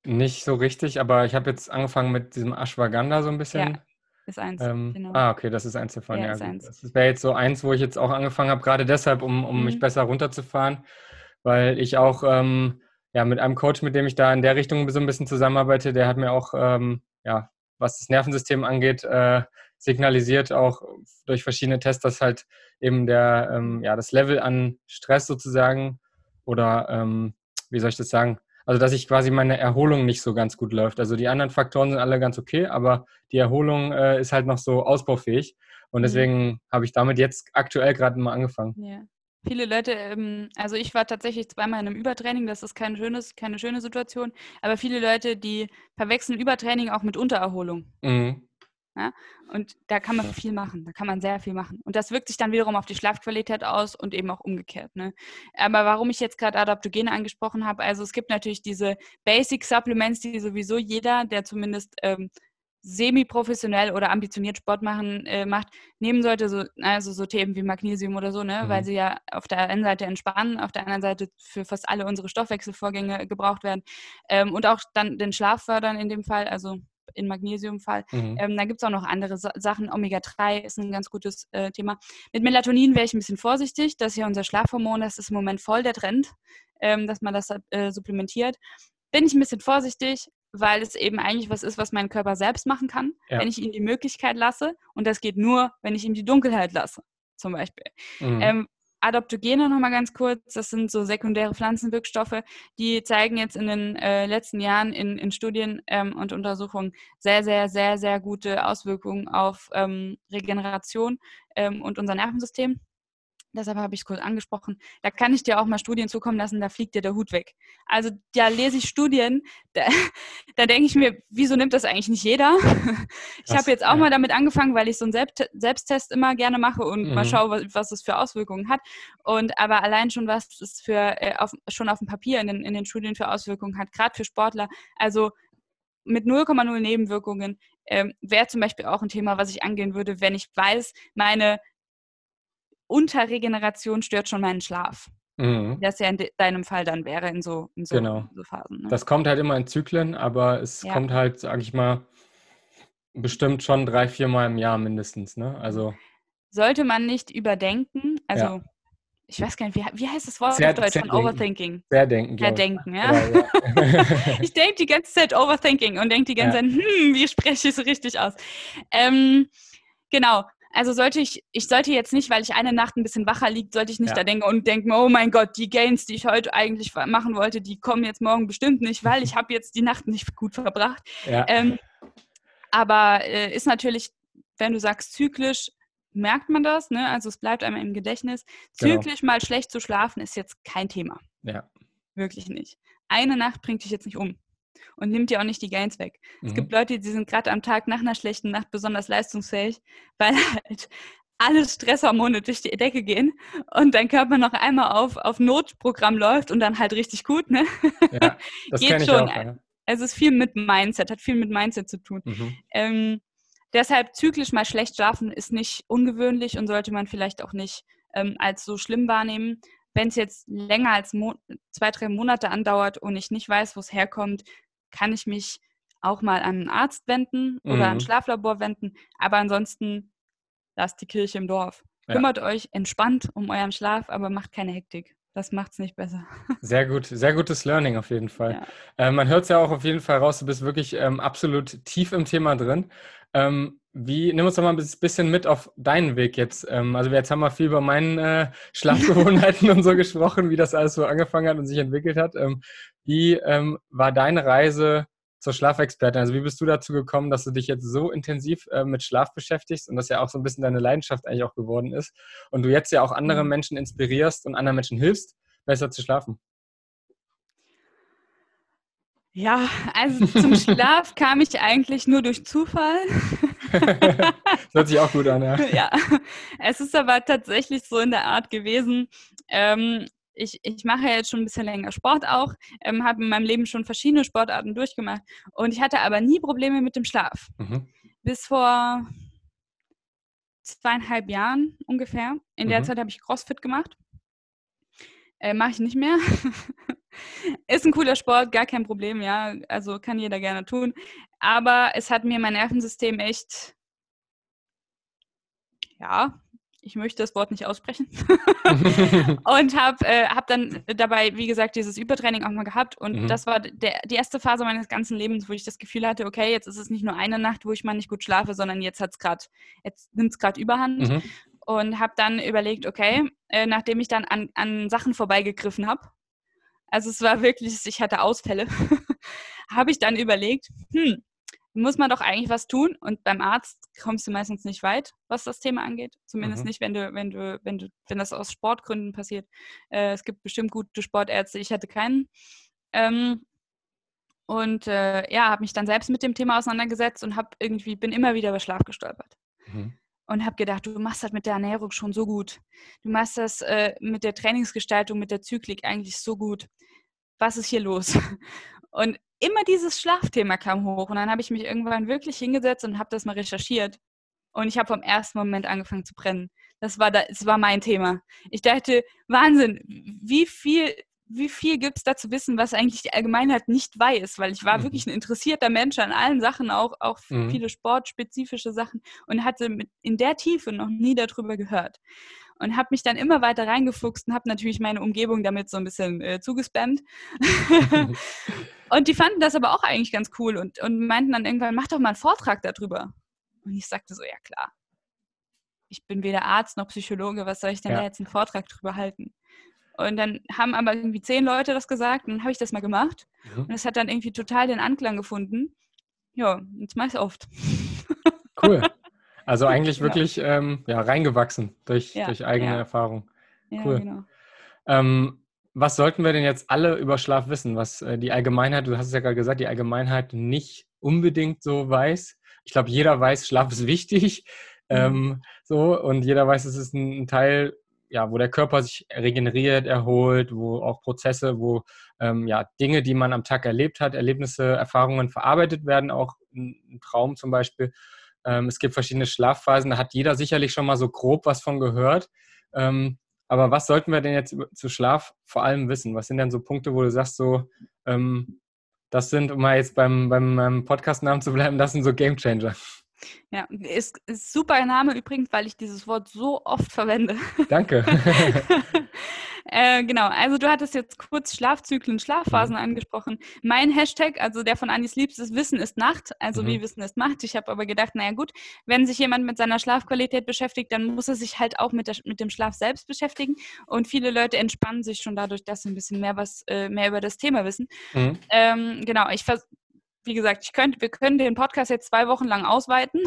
Nicht so richtig, aber ich habe jetzt angefangen mit diesem Ashwagandha so ein bisschen. Ja, ist eins. Ähm, genau. Ah, okay, das ist eins davon. Ja, ja ist eins. Das wäre jetzt so eins, wo ich jetzt auch angefangen habe, gerade deshalb, um, um mhm. mich besser runterzufahren, weil ich auch ähm, ja, mit einem Coach, mit dem ich da in der Richtung so ein bisschen zusammenarbeite, der hat mir auch, ähm, ja, was das Nervensystem angeht, äh, signalisiert, auch durch verschiedene Tests, dass halt eben der, ähm, ja, das Level an Stress sozusagen oder, ähm, wie soll ich das sagen, also dass ich quasi meine Erholung nicht so ganz gut läuft. Also die anderen Faktoren sind alle ganz okay, aber die Erholung äh, ist halt noch so ausbaufähig. Und mhm. deswegen mhm. habe ich damit jetzt aktuell gerade mal angefangen. Ja. Viele Leute, ähm, also ich war tatsächlich zweimal in einem Übertraining, das ist kein schönes, keine schöne Situation, aber viele Leute, die verwechseln Übertraining auch mit Untererholung. Mhm. Ja? Und da kann man viel machen, da kann man sehr viel machen. Und das wirkt sich dann wiederum auf die Schlafqualität aus und eben auch umgekehrt. Ne? Aber warum ich jetzt gerade Adaptogene angesprochen habe, also es gibt natürlich diese Basic Supplements, die sowieso jeder, der zumindest ähm, semi-professionell oder ambitioniert Sport machen, äh, macht, nehmen sollte, so, also so Themen wie Magnesium oder so, ne? Mhm. weil sie ja auf der einen Seite entspannen, auf der anderen Seite für fast alle unsere Stoffwechselvorgänge gebraucht werden ähm, und auch dann den Schlaf fördern in dem Fall, also in Magnesiumfall. Mhm. Ähm, da gibt es auch noch andere Sa Sachen. Omega-3 ist ein ganz gutes äh, Thema. Mit Melatonin wäre ich ein bisschen vorsichtig. Das ist ja unser Schlafhormon. Das ist im Moment voll der Trend, ähm, dass man das äh, supplementiert. Bin ich ein bisschen vorsichtig, weil es eben eigentlich was ist, was mein Körper selbst machen kann, ja. wenn ich ihm die Möglichkeit lasse. Und das geht nur, wenn ich ihm die Dunkelheit lasse, zum Beispiel. Mhm. Ähm, Adaptogene nochmal ganz kurz, das sind so sekundäre Pflanzenwirkstoffe, die zeigen jetzt in den äh, letzten Jahren in, in Studien ähm, und Untersuchungen sehr, sehr, sehr, sehr gute Auswirkungen auf ähm, Regeneration ähm, und unser Nervensystem. Deshalb habe ich es kurz angesprochen. Da kann ich dir auch mal Studien zukommen lassen, da fliegt dir der Hut weg. Also da lese ich Studien, da, da denke ich mir, wieso nimmt das eigentlich nicht jeder? Ich habe jetzt auch ja. mal damit angefangen, weil ich so einen Selbsttest immer gerne mache und mhm. mal schaue, was, was es für Auswirkungen hat. Und aber allein schon, was es für äh, auf, schon auf dem Papier in den, in den Studien für Auswirkungen hat, gerade für Sportler. Also mit 0,0 Nebenwirkungen ähm, wäre zum Beispiel auch ein Thema, was ich angehen würde, wenn ich weiß, meine Unterregeneration stört schon meinen Schlaf. Mhm. Das ja in deinem Fall dann wäre in so, in so, genau. in so Phasen. Ne? Das kommt halt immer in Zyklen, aber es ja. kommt halt, sage ich mal, bestimmt schon drei, vier Mal im Jahr mindestens. Ne? Also sollte man nicht überdenken, also ja. ich weiß gar nicht, wie, wie heißt das Wort sehr, auf Deutsch von Overthinking? Sehr denken. Verdenken, ja. ja. ich denke die ganze Zeit Overthinking und denke die ganze Zeit, hm, wie spreche ich so richtig aus? Ähm, genau, also sollte ich, ich sollte jetzt nicht, weil ich eine Nacht ein bisschen wacher liegt, sollte ich nicht ja. da denken und denken, oh mein Gott, die Gains, die ich heute eigentlich machen wollte, die kommen jetzt morgen bestimmt nicht, weil ich habe jetzt die Nacht nicht gut verbracht. Ja. Ähm, aber äh, ist natürlich, wenn du sagst zyklisch, merkt man das, ne? Also es bleibt einmal im Gedächtnis. Genau. Zyklisch genau. mal schlecht zu schlafen ist jetzt kein Thema. Ja. Wirklich nicht. Eine Nacht bringt dich jetzt nicht um und nimmt dir auch nicht die Gains weg. Mhm. Es gibt Leute, die sind gerade am Tag nach einer schlechten Nacht besonders leistungsfähig, weil halt alle Stresshormone durch die Decke gehen und dein Körper noch einmal auf, auf Notprogramm läuft und dann halt richtig gut, ne? Ja, das Geht schon. Auch, ja. Es ist viel mit Mindset, hat viel mit Mindset zu tun. Mhm. Ähm, deshalb zyklisch mal schlecht schlafen ist nicht ungewöhnlich und sollte man vielleicht auch nicht ähm, als so schlimm wahrnehmen. Wenn es jetzt länger als Mo zwei, drei Monate andauert und ich nicht weiß, wo es herkommt, kann ich mich auch mal an einen Arzt wenden oder mhm. an ein Schlaflabor wenden. Aber ansonsten lasst die Kirche im Dorf. Ja. Kümmert euch entspannt um euren Schlaf, aber macht keine Hektik. Das macht es nicht besser. Sehr gut, sehr gutes Learning auf jeden Fall. Ja. Äh, man hört es ja auch auf jeden Fall raus, du bist wirklich ähm, absolut tief im Thema drin. Ähm, wie, nimm uns doch mal ein bisschen mit auf deinen Weg jetzt. Ähm, also jetzt haben wir viel über meine äh, Schlafgewohnheiten und so gesprochen, wie das alles so angefangen hat und sich entwickelt hat. Ähm, wie ähm, war deine Reise zur Schlafexpertin? Also wie bist du dazu gekommen, dass du dich jetzt so intensiv äh, mit Schlaf beschäftigst und das ja auch so ein bisschen deine Leidenschaft eigentlich auch geworden ist und du jetzt ja auch andere mhm. Menschen inspirierst und anderen Menschen hilfst, besser zu schlafen? Ja, also zum Schlaf kam ich eigentlich nur durch Zufall. das hört sich auch gut an, ja. Ja, es ist aber tatsächlich so in der Art gewesen. Ähm, ich, ich mache jetzt schon ein bisschen länger Sport auch, ähm, habe in meinem Leben schon verschiedene Sportarten durchgemacht und ich hatte aber nie Probleme mit dem Schlaf. Mhm. Bis vor zweieinhalb Jahren ungefähr. In der mhm. Zeit habe ich CrossFit gemacht. Äh, Mache ich nicht mehr. Ist ein cooler Sport, gar kein Problem, ja. Also kann jeder gerne tun. Aber es hat mir mein Nervensystem echt, ja, ich möchte das Wort nicht aussprechen. und habe äh, hab dann dabei, wie gesagt, dieses Übertraining auch mal gehabt. Und mhm. das war der, die erste Phase meines ganzen Lebens, wo ich das Gefühl hatte, okay, jetzt ist es nicht nur eine Nacht, wo ich mal nicht gut schlafe, sondern jetzt hat's gerade, jetzt nimmt es gerade Überhand. Mhm. Und habe dann überlegt, okay, äh, nachdem ich dann an, an Sachen vorbeigegriffen habe, also es war wirklich, ich hatte Ausfälle, habe ich dann überlegt, hm, muss man doch eigentlich was tun. Und beim Arzt kommst du meistens nicht weit, was das Thema angeht. Zumindest mhm. nicht, wenn du, wenn du, wenn du, wenn das aus Sportgründen passiert. Äh, es gibt bestimmt gute Sportärzte, ich hatte keinen. Ähm, und äh, ja, habe mich dann selbst mit dem Thema auseinandergesetzt und habe irgendwie, bin immer wieder über Schlaf gestolpert. Mhm. Und habe gedacht, du machst das mit der Ernährung schon so gut. Du machst das äh, mit der Trainingsgestaltung, mit der Zyklik eigentlich so gut. Was ist hier los? Und immer dieses Schlafthema kam hoch und dann habe ich mich irgendwann wirklich hingesetzt und habe das mal recherchiert. Und ich habe vom ersten Moment angefangen zu brennen. Das war, da, das war mein Thema. Ich dachte, Wahnsinn, wie viel, wie viel gibt es da zu wissen, was eigentlich die Allgemeinheit nicht weiß? Weil ich war mhm. wirklich ein interessierter Mensch an allen Sachen, auch, auch mhm. viele sportspezifische Sachen und hatte mit, in der Tiefe noch nie darüber gehört und habe mich dann immer weiter reingefuchst und habe natürlich meine Umgebung damit so ein bisschen äh, zugespammt. und die fanden das aber auch eigentlich ganz cool und, und meinten dann irgendwann, mach doch mal einen Vortrag darüber. Und ich sagte so, ja klar. Ich bin weder Arzt noch Psychologe, was soll ich denn ja. da jetzt einen Vortrag drüber halten? Und dann haben aber irgendwie zehn Leute das gesagt und dann habe ich das mal gemacht. Mhm. Und es hat dann irgendwie total den Anklang gefunden. Ja, jetzt mache ich es oft. Cool. Also eigentlich ja. wirklich ähm, ja, reingewachsen durch, ja, durch eigene Erfahrung. Cool. Genau. Ähm, was sollten wir denn jetzt alle über Schlaf wissen? Was äh, die Allgemeinheit, du hast es ja gerade gesagt, die Allgemeinheit nicht unbedingt so weiß. Ich glaube, jeder weiß, Schlaf ist wichtig. Mhm. Ähm, so, und jeder weiß, es ist ein, ein, Teil, ja, wo der Körper sich regeneriert, erholt, wo auch Prozesse, wo ähm, ja, Dinge, die man am Tag erlebt hat, Erlebnisse, Erfahrungen verarbeitet werden, auch ein Traum zum Beispiel. Ähm, es gibt verschiedene Schlafphasen, da hat jeder sicherlich schon mal so grob was von gehört. Ähm, aber was sollten wir denn jetzt zu Schlaf vor allem wissen? Was sind denn so Punkte, wo du sagst, so, ähm, das sind, um mal jetzt beim, beim Podcast-Namen zu bleiben, das sind so Game Changer? Ja, ist, ist super Name übrigens, weil ich dieses Wort so oft verwende. Danke. äh, genau, also du hattest jetzt kurz Schlafzyklen, Schlafphasen mhm. angesprochen. Mein Hashtag, also der von Anis Liebst, ist Wissen ist Nacht, also mhm. wie Wissen ist Macht. Ich habe aber gedacht, naja gut, wenn sich jemand mit seiner Schlafqualität beschäftigt, dann muss er sich halt auch mit, der, mit dem Schlaf selbst beschäftigen. Und viele Leute entspannen sich schon dadurch, dass sie ein bisschen mehr was äh, mehr über das Thema wissen. Mhm. Ähm, genau, ich vers wie gesagt, ich könnte, wir können den Podcast jetzt zwei Wochen lang ausweiten.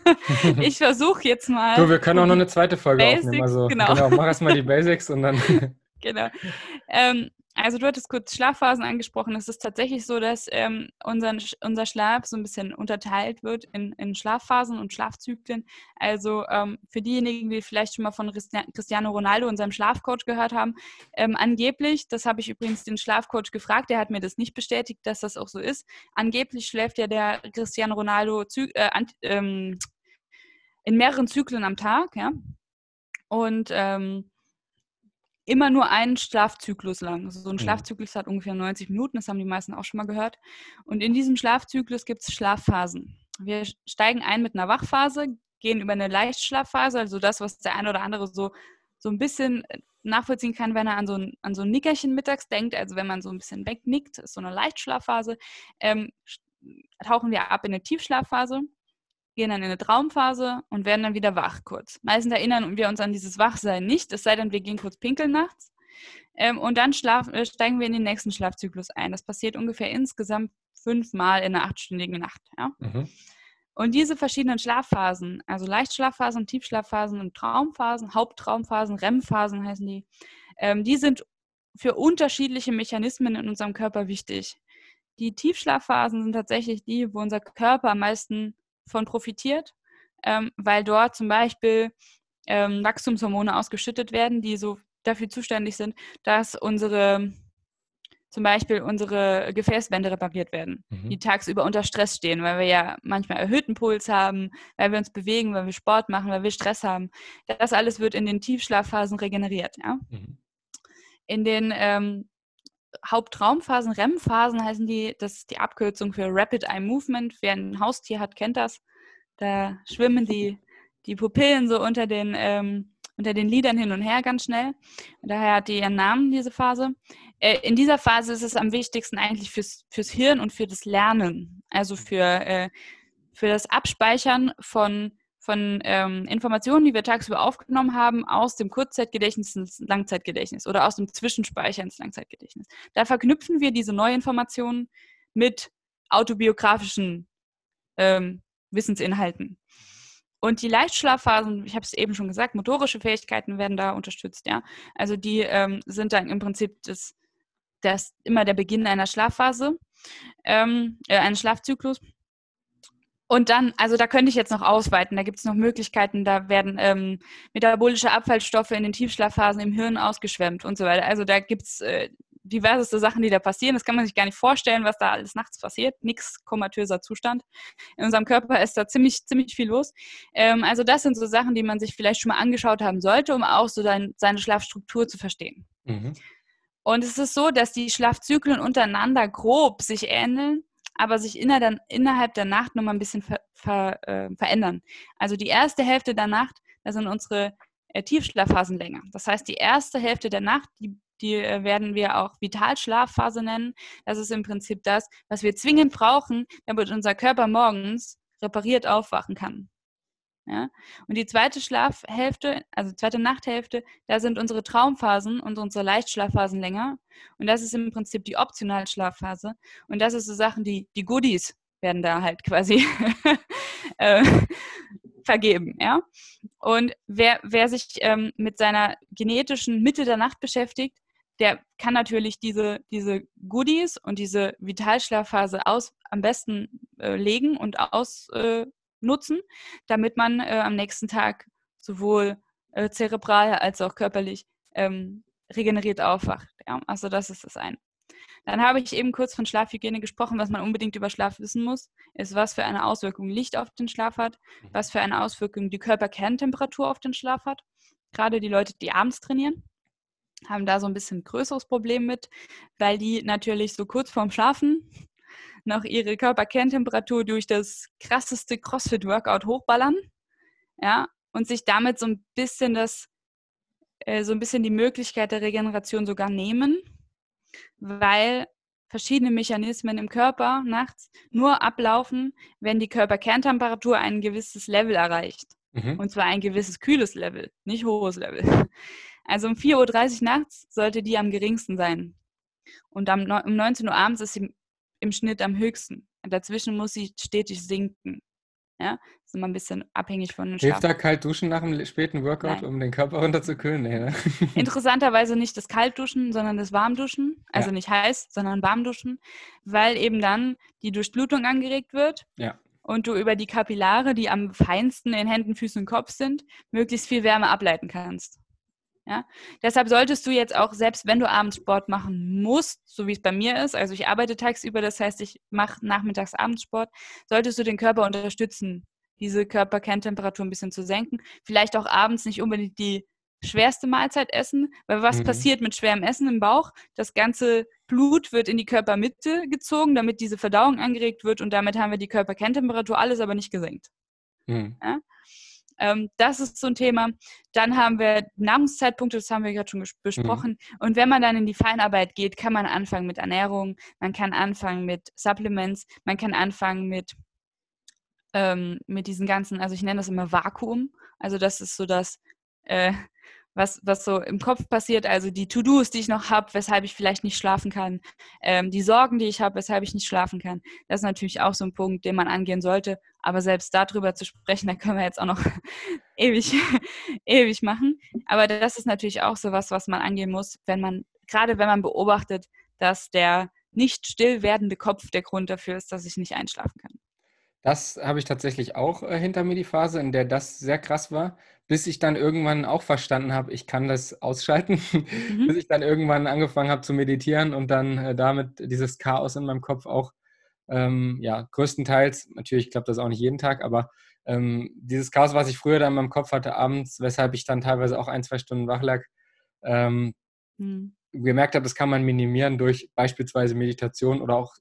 ich versuche jetzt mal. Du, wir können auch noch eine zweite Folge Basics, aufnehmen. Also, genau. genau, mach erstmal die Basics und dann. genau. Ähm, also du hattest kurz Schlafphasen angesprochen. Es ist tatsächlich so, dass ähm, unser, unser Schlaf so ein bisschen unterteilt wird in, in Schlafphasen und Schlafzyklen. Also ähm, für diejenigen, die vielleicht schon mal von Cristiano Ronaldo, unserem Schlafcoach, gehört haben, ähm, angeblich, das habe ich übrigens den Schlafcoach gefragt, der hat mir das nicht bestätigt, dass das auch so ist. Angeblich schläft ja der Cristiano Ronaldo äh, ähm, in mehreren Zyklen am Tag, ja. Und ähm, immer nur einen Schlafzyklus lang. So ein mhm. Schlafzyklus hat ungefähr 90 Minuten, das haben die meisten auch schon mal gehört. Und in diesem Schlafzyklus gibt es Schlafphasen. Wir steigen ein mit einer Wachphase, gehen über eine Leichtschlafphase, also das, was der eine oder andere so, so ein bisschen nachvollziehen kann, wenn er an so, ein, an so ein Nickerchen mittags denkt, also wenn man so ein bisschen wegnickt, ist so eine Leichtschlafphase, ähm, tauchen wir ab in eine Tiefschlafphase gehen dann in eine Traumphase und werden dann wieder wach kurz. Meistens erinnern wir uns an dieses Wachsein nicht, es sei denn, wir gehen kurz pinkeln nachts. Ähm, und dann schlaf, äh, steigen wir in den nächsten Schlafzyklus ein. Das passiert ungefähr insgesamt fünfmal in einer achtstündigen Nacht. Ja? Mhm. Und diese verschiedenen Schlafphasen, also Leichtschlafphasen, Tiefschlafphasen und Traumphasen, Haupttraumphasen, REM-Phasen heißen die, ähm, die sind für unterschiedliche Mechanismen in unserem Körper wichtig. Die Tiefschlafphasen sind tatsächlich die, wo unser Körper am meisten von profitiert, ähm, weil dort zum Beispiel ähm, Wachstumshormone ausgeschüttet werden, die so dafür zuständig sind, dass unsere zum Beispiel unsere Gefäßwände repariert werden, mhm. die tagsüber unter Stress stehen, weil wir ja manchmal erhöhten Puls haben, weil wir uns bewegen, weil wir Sport machen, weil wir Stress haben. Das alles wird in den Tiefschlafphasen regeneriert. Ja? Mhm. In den ähm, Hauptraumphasen, REM-Phasen heißen die, das ist die Abkürzung für Rapid Eye Movement. Wer ein Haustier hat, kennt das. Da schwimmen die, die Pupillen so unter den, ähm, unter den Lidern hin und her ganz schnell. Daher hat die ihren Namen, diese Phase. Äh, in dieser Phase ist es am wichtigsten eigentlich fürs, fürs Hirn und für das Lernen. Also für, äh, für das Abspeichern von von ähm, Informationen, die wir tagsüber aufgenommen haben, aus dem Kurzzeitgedächtnis ins Langzeitgedächtnis oder aus dem Zwischenspeicher ins Langzeitgedächtnis. Da verknüpfen wir diese Neuinformationen mit autobiografischen ähm, Wissensinhalten. Und die Leichtschlafphasen, ich habe es eben schon gesagt, motorische Fähigkeiten werden da unterstützt, ja. Also die ähm, sind dann im Prinzip das, das immer der Beginn einer Schlafphase, ähm, äh, eines Schlafzyklus. Und dann, also da könnte ich jetzt noch ausweiten, da gibt es noch Möglichkeiten, da werden ähm, metabolische Abfallstoffe in den Tiefschlafphasen im Hirn ausgeschwemmt und so weiter. Also da gibt es äh, diverseste Sachen, die da passieren. Das kann man sich gar nicht vorstellen, was da alles nachts passiert. Nix komatöser Zustand. In unserem Körper ist da ziemlich, ziemlich viel los. Ähm, also das sind so Sachen, die man sich vielleicht schon mal angeschaut haben sollte, um auch so dein, seine Schlafstruktur zu verstehen. Mhm. Und es ist so, dass die Schlafzyklen untereinander grob sich ähneln aber sich innerhalb der Nacht nochmal ein bisschen ver, ver, äh, verändern. Also die erste Hälfte der Nacht, da sind unsere äh, Tiefschlafphasen länger. Das heißt, die erste Hälfte der Nacht, die, die äh, werden wir auch Vitalschlafphase nennen. Das ist im Prinzip das, was wir zwingend brauchen, damit unser Körper morgens repariert aufwachen kann. Ja? Und die zweite Schlafhälfte, also zweite Nachthälfte, da sind unsere Traumphasen und unsere Leichtschlafphasen länger. Und das ist im Prinzip die Optionalschlafphase. Und das ist so Sachen, die, die Goodies werden da halt quasi äh, vergeben. Ja? Und wer, wer sich ähm, mit seiner genetischen Mitte der Nacht beschäftigt, der kann natürlich diese, diese Goodies und diese Vitalschlafphase aus, am besten äh, legen und aus, äh, nutzen, damit man äh, am nächsten Tag sowohl äh, zerebral als auch körperlich ähm, regeneriert aufwacht. Ja? Also das ist das eine. Dann habe ich eben kurz von Schlafhygiene gesprochen. Was man unbedingt über Schlaf wissen muss, ist, was für eine Auswirkung Licht auf den Schlaf hat, mhm. was für eine Auswirkung die Körperkerntemperatur auf den Schlaf hat. Gerade die Leute, die abends trainieren, haben da so ein bisschen größeres Problem mit, weil die natürlich so kurz vorm Schlafen noch ihre Körperkerntemperatur durch das krasseste CrossFit-Workout hochballern, ja, und sich damit so ein bisschen das, äh, so ein bisschen die Möglichkeit der Regeneration sogar nehmen, weil verschiedene Mechanismen im Körper nachts nur ablaufen, wenn die Körperkerntemperatur ein gewisses Level erreicht. Mhm. Und zwar ein gewisses kühles Level, nicht hohes Level. Also um 4.30 Uhr nachts sollte die am geringsten sein. Und um 19 Uhr abends ist sie im Schnitt am höchsten. Dazwischen muss sie stetig sinken. Ja, ist immer ein bisschen abhängig von den Hilft da kalt duschen nach einem späten Workout, Nein. um den Körper runterzukühlen? Nee, ne? Interessanterweise nicht das Kaltduschen, sondern das Warmduschen. Also ja. nicht heiß, sondern Warmduschen, weil eben dann die Durchblutung angeregt wird. Ja. Und du über die Kapillare, die am feinsten in Händen, Füßen und Kopf sind, möglichst viel Wärme ableiten kannst. Ja? Deshalb solltest du jetzt auch, selbst wenn du abends Sport machen musst, so wie es bei mir ist, also ich arbeite tagsüber, das heißt, ich mache nachmittags Abendsport, solltest du den Körper unterstützen, diese Körperkerntemperatur ein bisschen zu senken. Vielleicht auch abends nicht unbedingt die schwerste Mahlzeit essen, weil was mhm. passiert mit schwerem Essen im Bauch? Das ganze Blut wird in die Körpermitte gezogen, damit diese Verdauung angeregt wird und damit haben wir die Körperkerntemperatur, alles aber nicht gesenkt. Mhm. Ja? Ähm, das ist so ein Thema. Dann haben wir Nahrungszeitpunkte, das haben wir gerade schon besprochen. Mhm. Und wenn man dann in die Feinarbeit geht, kann man anfangen mit Ernährung, man kann anfangen mit Supplements, man kann anfangen mit, ähm, mit diesen ganzen, also ich nenne das immer Vakuum. Also das ist so das, äh, was, was so im Kopf passiert, also die To-Dos, die ich noch habe, weshalb ich vielleicht nicht schlafen kann, ähm, die Sorgen, die ich habe, weshalb ich nicht schlafen kann. Das ist natürlich auch so ein Punkt, den man angehen sollte. Aber selbst darüber zu sprechen, da können wir jetzt auch noch ewig, ewig machen. Aber das ist natürlich auch so was, was man angehen muss, wenn man, gerade wenn man beobachtet, dass der nicht still werdende Kopf der Grund dafür ist, dass ich nicht einschlafen kann. Das habe ich tatsächlich auch äh, hinter mir, die Phase, in der das sehr krass war, bis ich dann irgendwann auch verstanden habe, ich kann das ausschalten, mhm. bis ich dann irgendwann angefangen habe zu meditieren und dann äh, damit dieses Chaos in meinem Kopf auch, ähm, ja, größtenteils, natürlich klappt das auch nicht jeden Tag, aber ähm, dieses Chaos, was ich früher dann in meinem Kopf hatte abends, weshalb ich dann teilweise auch ein, zwei Stunden wach lag, ähm, mhm. gemerkt habe, das kann man minimieren durch beispielsweise Meditation oder auch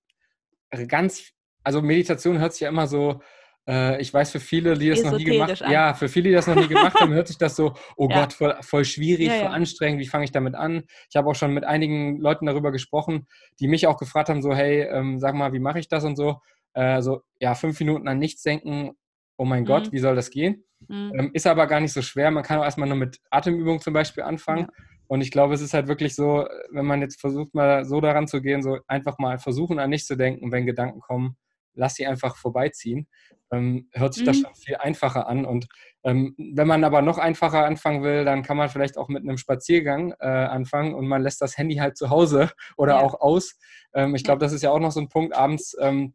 ganz also Meditation hört sich ja immer so, äh, ich weiß für viele, die das noch nie gemacht haben, ja, für viele, die das noch nie gemacht haben, hört sich das so, oh ja. Gott, voll, voll schwierig, ja, voll ja. anstrengend, wie fange ich damit an? Ich habe auch schon mit einigen Leuten darüber gesprochen, die mich auch gefragt haben, so, hey, ähm, sag mal, wie mache ich das und so. Äh, so, ja, fünf Minuten an nichts denken, oh mein mhm. Gott, wie soll das gehen? Mhm. Ähm, ist aber gar nicht so schwer. Man kann auch erstmal nur mit Atemübungen zum Beispiel anfangen. Und ich glaube, es ist halt wirklich so, wenn man jetzt versucht, mal so daran zu gehen, so einfach mal versuchen, an nichts zu denken, wenn Gedanken kommen lass sie einfach vorbeiziehen. Ähm, hört sich mhm. das schon viel einfacher an. Und ähm, wenn man aber noch einfacher anfangen will, dann kann man vielleicht auch mit einem Spaziergang äh, anfangen und man lässt das Handy halt zu Hause oder ja. auch aus. Ähm, ich glaube, das ist ja auch noch so ein Punkt. Abends ähm,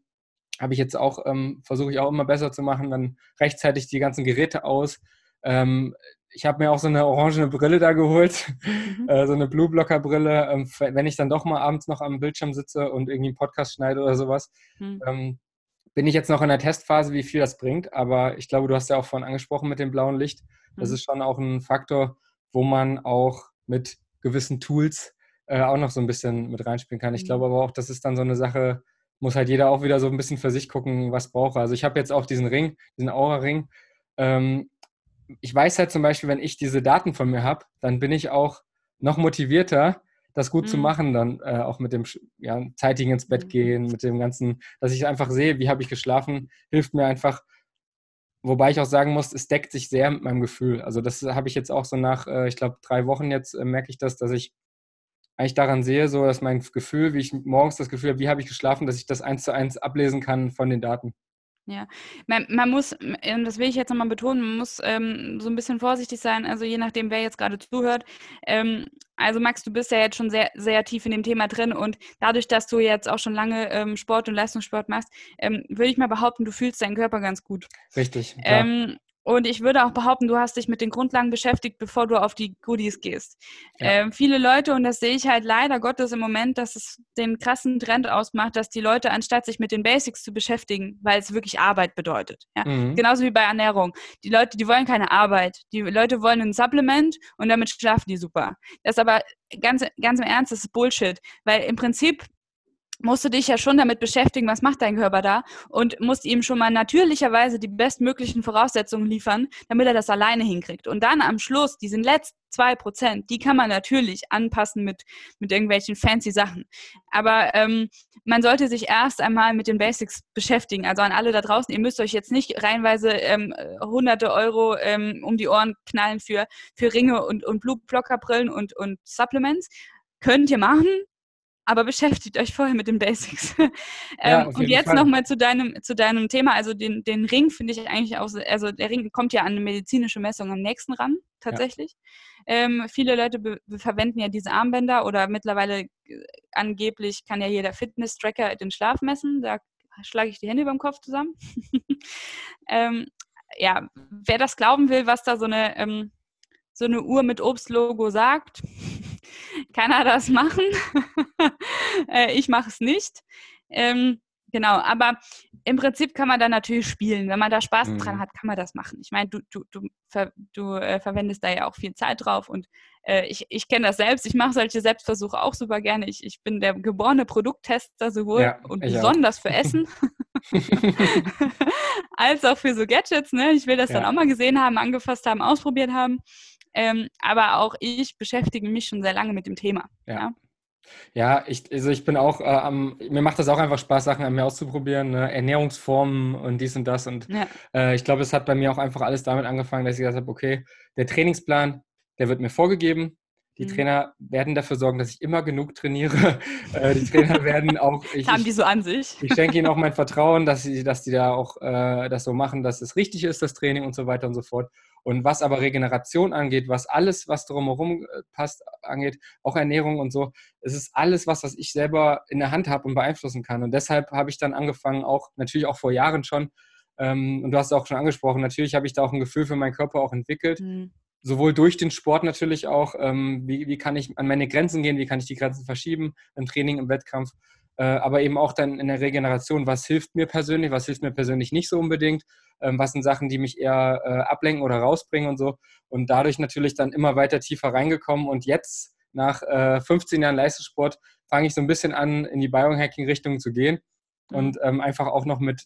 habe ich jetzt auch, ähm, versuche ich auch immer besser zu machen, dann rechtzeitig die ganzen Geräte aus. Ähm, ich habe mir auch so eine orangene Brille da geholt, mhm. äh, so eine Blue Blocker Brille. Wenn ich dann doch mal abends noch am Bildschirm sitze und irgendwie einen Podcast schneide oder sowas, mhm. Bin ich jetzt noch in der Testphase, wie viel das bringt. Aber ich glaube, du hast ja auch vorhin angesprochen mit dem blauen Licht. Das mhm. ist schon auch ein Faktor, wo man auch mit gewissen Tools äh, auch noch so ein bisschen mit reinspielen kann. Ich mhm. glaube aber auch, das ist dann so eine Sache, muss halt jeder auch wieder so ein bisschen für sich gucken, was braucht er. Also ich habe jetzt auch diesen Ring, diesen Aura-Ring. Ähm, ich weiß halt zum Beispiel, wenn ich diese Daten von mir habe, dann bin ich auch noch motivierter, das gut mhm. zu machen, dann äh, auch mit dem ja, zeitigen ins Bett mhm. gehen, mit dem ganzen, dass ich einfach sehe, wie habe ich geschlafen, hilft mir einfach. Wobei ich auch sagen muss, es deckt sich sehr mit meinem Gefühl. Also das habe ich jetzt auch so nach, äh, ich glaube, drei Wochen jetzt äh, merke ich das, dass ich eigentlich daran sehe, so dass mein Gefühl, wie ich morgens das Gefühl habe, wie habe ich geschlafen, dass ich das eins zu eins ablesen kann von den Daten. Ja, man, man muss, ähm, das will ich jetzt nochmal betonen, man muss ähm, so ein bisschen vorsichtig sein, also je nachdem, wer jetzt gerade zuhört. Ähm, also Max, du bist ja jetzt schon sehr, sehr tief in dem Thema drin und dadurch, dass du jetzt auch schon lange ähm, Sport und Leistungssport machst, ähm, würde ich mal behaupten, du fühlst deinen Körper ganz gut. Richtig. Ähm, und ich würde auch behaupten, du hast dich mit den Grundlagen beschäftigt, bevor du auf die Goodies gehst. Ja. Ähm, viele Leute, und das sehe ich halt leider Gottes im Moment, dass es den krassen Trend ausmacht, dass die Leute, anstatt sich mit den Basics zu beschäftigen, weil es wirklich Arbeit bedeutet. Ja? Mhm. Genauso wie bei Ernährung. Die Leute, die wollen keine Arbeit. Die Leute wollen ein Supplement und damit schlafen die super. Das ist aber ganz, ganz im Ernst, das ist Bullshit. Weil im Prinzip musst du dich ja schon damit beschäftigen, was macht dein Körper da und musst ihm schon mal natürlicherweise die bestmöglichen Voraussetzungen liefern, damit er das alleine hinkriegt. Und dann am Schluss, diesen letzten zwei Prozent, die kann man natürlich anpassen mit, mit irgendwelchen fancy Sachen. Aber ähm, man sollte sich erst einmal mit den Basics beschäftigen. Also an alle da draußen, ihr müsst euch jetzt nicht reinweise ähm, hunderte Euro ähm, um die Ohren knallen für, für Ringe und, und Blutblockerbrillen und, und Supplements. Könnt ihr machen, aber beschäftigt euch vorher mit den Basics. ähm, und jetzt nochmal zu deinem, zu deinem Thema, also den, den Ring finde ich eigentlich auch, also der Ring kommt ja an eine medizinische Messung am nächsten ran, tatsächlich. Ja. Ähm, viele Leute verwenden ja diese Armbänder oder mittlerweile äh, angeblich kann ja jeder Fitness-Tracker den Schlaf messen. Da schlage ich die Hände über dem Kopf zusammen. ähm, ja, wer das glauben will, was da so eine, ähm, so eine Uhr mit Obstlogo sagt, kann er das machen. äh, ich mache es nicht. Ähm, genau, aber im Prinzip kann man da natürlich spielen. Wenn man da Spaß mhm. dran hat, kann man das machen. Ich meine, du, du, du, ver, du äh, verwendest da ja auch viel Zeit drauf und äh, ich, ich kenne das selbst. Ich mache solche Selbstversuche auch super gerne. Ich, ich bin der geborene Produkttester sowohl ja, und besonders auch. für Essen als auch für so Gadgets. Ne? Ich will das ja. dann auch mal gesehen haben, angefasst haben, ausprobiert haben. Ähm, aber auch ich beschäftige mich schon sehr lange mit dem Thema. Ja. ja? Ja, ich, also ich bin auch, äh, am, mir macht das auch einfach Spaß, Sachen an mir auszuprobieren, ne? Ernährungsformen und dies und das. Und ja. äh, ich glaube, es hat bei mir auch einfach alles damit angefangen, dass ich gesagt habe, okay, der Trainingsplan, der wird mir vorgegeben. Die mhm. Trainer werden dafür sorgen, dass ich immer genug trainiere. Äh, die Trainer werden auch. Ich, haben die so an sich? Ich schenke ihnen auch mein Vertrauen, dass sie, dass die da auch äh, das so machen, dass es richtig ist, das Training und so weiter und so fort. Und was aber Regeneration angeht, was alles, was drumherum äh, passt, angeht, auch Ernährung und so, es ist alles was, was ich selber in der Hand habe und beeinflussen kann. Und deshalb habe ich dann angefangen, auch natürlich auch vor Jahren schon, ähm, und du hast es auch schon angesprochen, natürlich habe ich da auch ein Gefühl für meinen Körper auch entwickelt. Mhm. Sowohl durch den Sport natürlich auch, ähm, wie, wie kann ich an meine Grenzen gehen, wie kann ich die Grenzen verschieben im Training, im Wettkampf äh, aber eben auch dann in der Regeneration, was hilft mir persönlich, was hilft mir persönlich nicht so unbedingt, ähm, was sind Sachen, die mich eher äh, ablenken oder rausbringen und so. Und dadurch natürlich dann immer weiter tiefer reingekommen und jetzt nach 15 äh, Jahren Leistungssport fange ich so ein bisschen an, in die Biohacking-Richtung zu gehen mhm. und ähm, einfach auch noch mit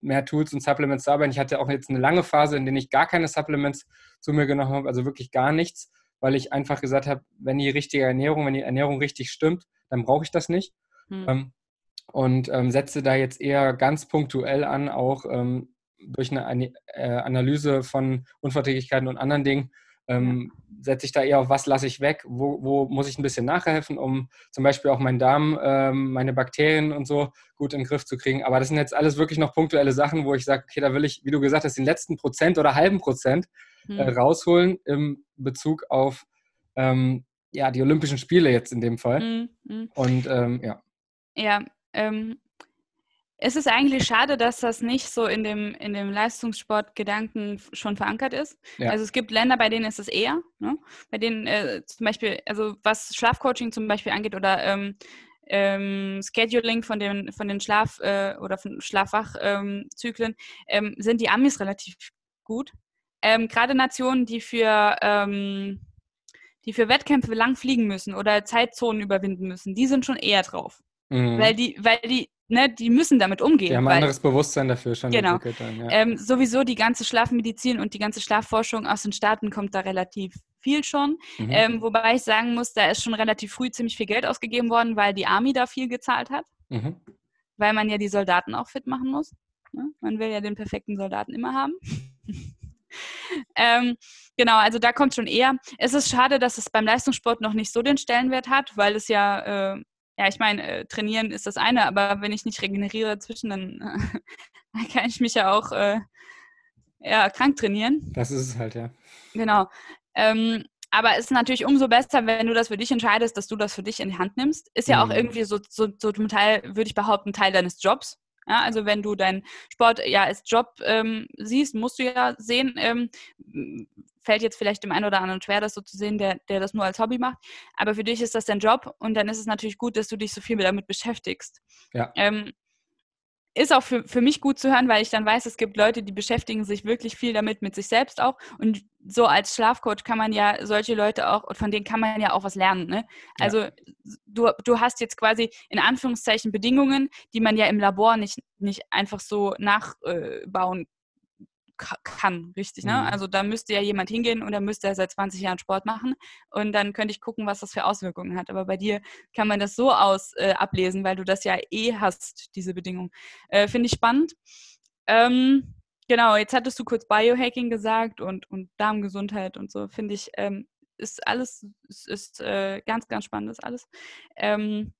mehr Tools und Supplements zu arbeiten. Ich hatte auch jetzt eine lange Phase, in der ich gar keine Supplements zu mir genommen habe, also wirklich gar nichts, weil ich einfach gesagt habe, wenn die richtige Ernährung, wenn die Ernährung richtig stimmt, dann brauche ich das nicht. Mhm. Ähm, und ähm, setze da jetzt eher ganz punktuell an, auch ähm, durch eine äh, Analyse von Unverträglichkeiten und anderen Dingen, ähm, setze ich da eher auf, was lasse ich weg, wo, wo, muss ich ein bisschen nachhelfen, um zum Beispiel auch meinen Darm, ähm, meine Bakterien und so gut in den Griff zu kriegen. Aber das sind jetzt alles wirklich noch punktuelle Sachen, wo ich sage, okay, da will ich, wie du gesagt hast, den letzten Prozent oder halben Prozent äh, mhm. rausholen im Bezug auf ähm, ja, die Olympischen Spiele jetzt in dem Fall. Mhm. mhm. Und ähm, ja. Ja, ähm, es ist eigentlich schade, dass das nicht so in dem, in dem Leistungssportgedanken schon verankert ist. Ja. Also es gibt Länder, bei denen ist es eher, ne? bei denen äh, zum Beispiel, also was Schlafcoaching zum Beispiel angeht oder ähm, ähm, Scheduling von den, von den Schlaf- äh, oder von Schlafwachzyklen, ähm, sind die Amis relativ gut. Ähm, gerade Nationen, die für ähm, die für Wettkämpfe lang fliegen müssen oder Zeitzonen überwinden müssen, die sind schon eher drauf. Mhm. Weil die, weil die, ne, die müssen damit umgehen. Die haben ein anderes Bewusstsein dafür schon genau. entwickelt. Dann, ja. ähm, sowieso die ganze Schlafmedizin und die ganze Schlafforschung aus den Staaten kommt da relativ viel schon. Mhm. Ähm, wobei ich sagen muss, da ist schon relativ früh ziemlich viel Geld ausgegeben worden, weil die Army da viel gezahlt hat. Mhm. Weil man ja die Soldaten auch fit machen muss. Ne? Man will ja den perfekten Soldaten immer haben. ähm, genau, also da kommt schon eher. Es ist schade, dass es beim Leistungssport noch nicht so den Stellenwert hat, weil es ja äh, ja, ich meine, äh, trainieren ist das eine, aber wenn ich nicht regeneriere dazwischen, dann, äh, kann ich mich ja auch äh, ja, krank trainieren. Das ist es halt, ja. Genau. Ähm, aber es ist natürlich umso besser, wenn du das für dich entscheidest, dass du das für dich in die Hand nimmst. Ist ja mhm. auch irgendwie so, so, so zum Teil, würde ich behaupten, Teil deines Jobs. Ja, also wenn du deinen Sport ja als Job ähm, siehst, musst du ja sehen, ähm, fällt jetzt vielleicht dem einen oder anderen schwer, das so zu sehen, der, der das nur als Hobby macht. Aber für dich ist das dein Job und dann ist es natürlich gut, dass du dich so viel damit beschäftigst. Ja. Ähm, ist auch für, für mich gut zu hören, weil ich dann weiß, es gibt Leute, die beschäftigen sich wirklich viel damit, mit sich selbst auch. Und so als Schlafcoach kann man ja solche Leute auch, von denen kann man ja auch was lernen. Ne? Also ja. du, du hast jetzt quasi in Anführungszeichen Bedingungen, die man ja im Labor nicht, nicht einfach so nachbauen kann, richtig, ne? Mhm. Also da müsste ja jemand hingehen und da müsste er seit 20 Jahren Sport machen und dann könnte ich gucken, was das für Auswirkungen hat. Aber bei dir kann man das so aus äh, ablesen, weil du das ja eh hast, diese Bedingungen. Äh, Finde ich spannend. Ähm, genau, jetzt hattest du kurz Biohacking gesagt und, und Darmgesundheit und so, finde ich, ähm, ist alles, ist, ist äh, ganz, ganz spannend, ist alles. Ähm,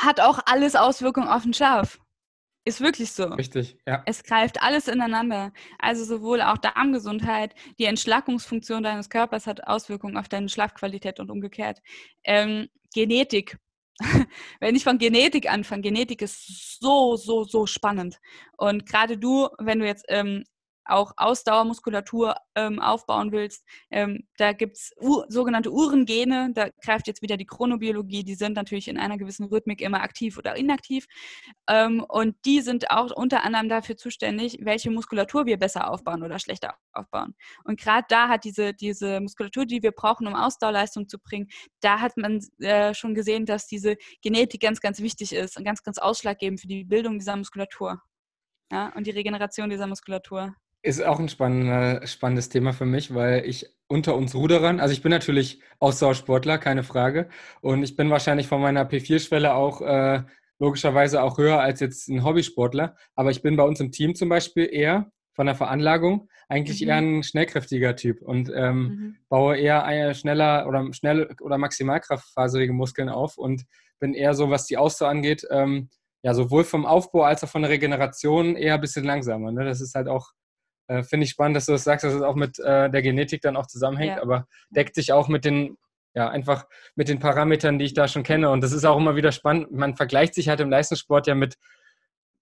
hat auch alles Auswirkungen auf den Schlaf. Ist wirklich so. Richtig, ja. Es greift alles ineinander. Also sowohl auch Darmgesundheit, die Entschlackungsfunktion deines Körpers hat Auswirkungen auf deine Schlafqualität und umgekehrt. Ähm, Genetik. wenn ich von Genetik anfange, Genetik ist so, so, so spannend. Und gerade du, wenn du jetzt ähm, auch Ausdauermuskulatur ähm, aufbauen willst. Ähm, da gibt es sogenannte Uhrengene, da greift jetzt wieder die Chronobiologie, die sind natürlich in einer gewissen Rhythmik immer aktiv oder inaktiv. Ähm, und die sind auch unter anderem dafür zuständig, welche Muskulatur wir besser aufbauen oder schlechter aufbauen. Und gerade da hat diese, diese Muskulatur, die wir brauchen, um Ausdauerleistung zu bringen, da hat man äh, schon gesehen, dass diese Genetik ganz, ganz wichtig ist und ganz, ganz ausschlaggebend für die Bildung dieser Muskulatur. Ja, und die Regeneration dieser Muskulatur. Ist auch ein spannendes Thema für mich, weil ich unter uns Ruderern, also ich bin natürlich Ausdauersportler, keine Frage. Und ich bin wahrscheinlich von meiner P4-Schwelle auch äh, logischerweise auch höher als jetzt ein Hobbysportler. Aber ich bin bei uns im Team zum Beispiel eher von der Veranlagung eigentlich mhm. eher ein schnellkräftiger Typ und ähm, mhm. baue eher schneller oder schnell oder maximalkraftfaserige Muskeln auf und bin eher so, was die Ausdauer angeht, ähm, ja, sowohl vom Aufbau als auch von der Regeneration eher ein bisschen langsamer. Ne? Das ist halt auch äh, Finde ich spannend, dass du das sagst, dass es auch mit äh, der Genetik dann auch zusammenhängt, ja. aber deckt sich auch mit den, ja, einfach mit den Parametern, die ich da schon kenne. Und das ist auch immer wieder spannend. Man vergleicht sich halt im Leistungssport ja mit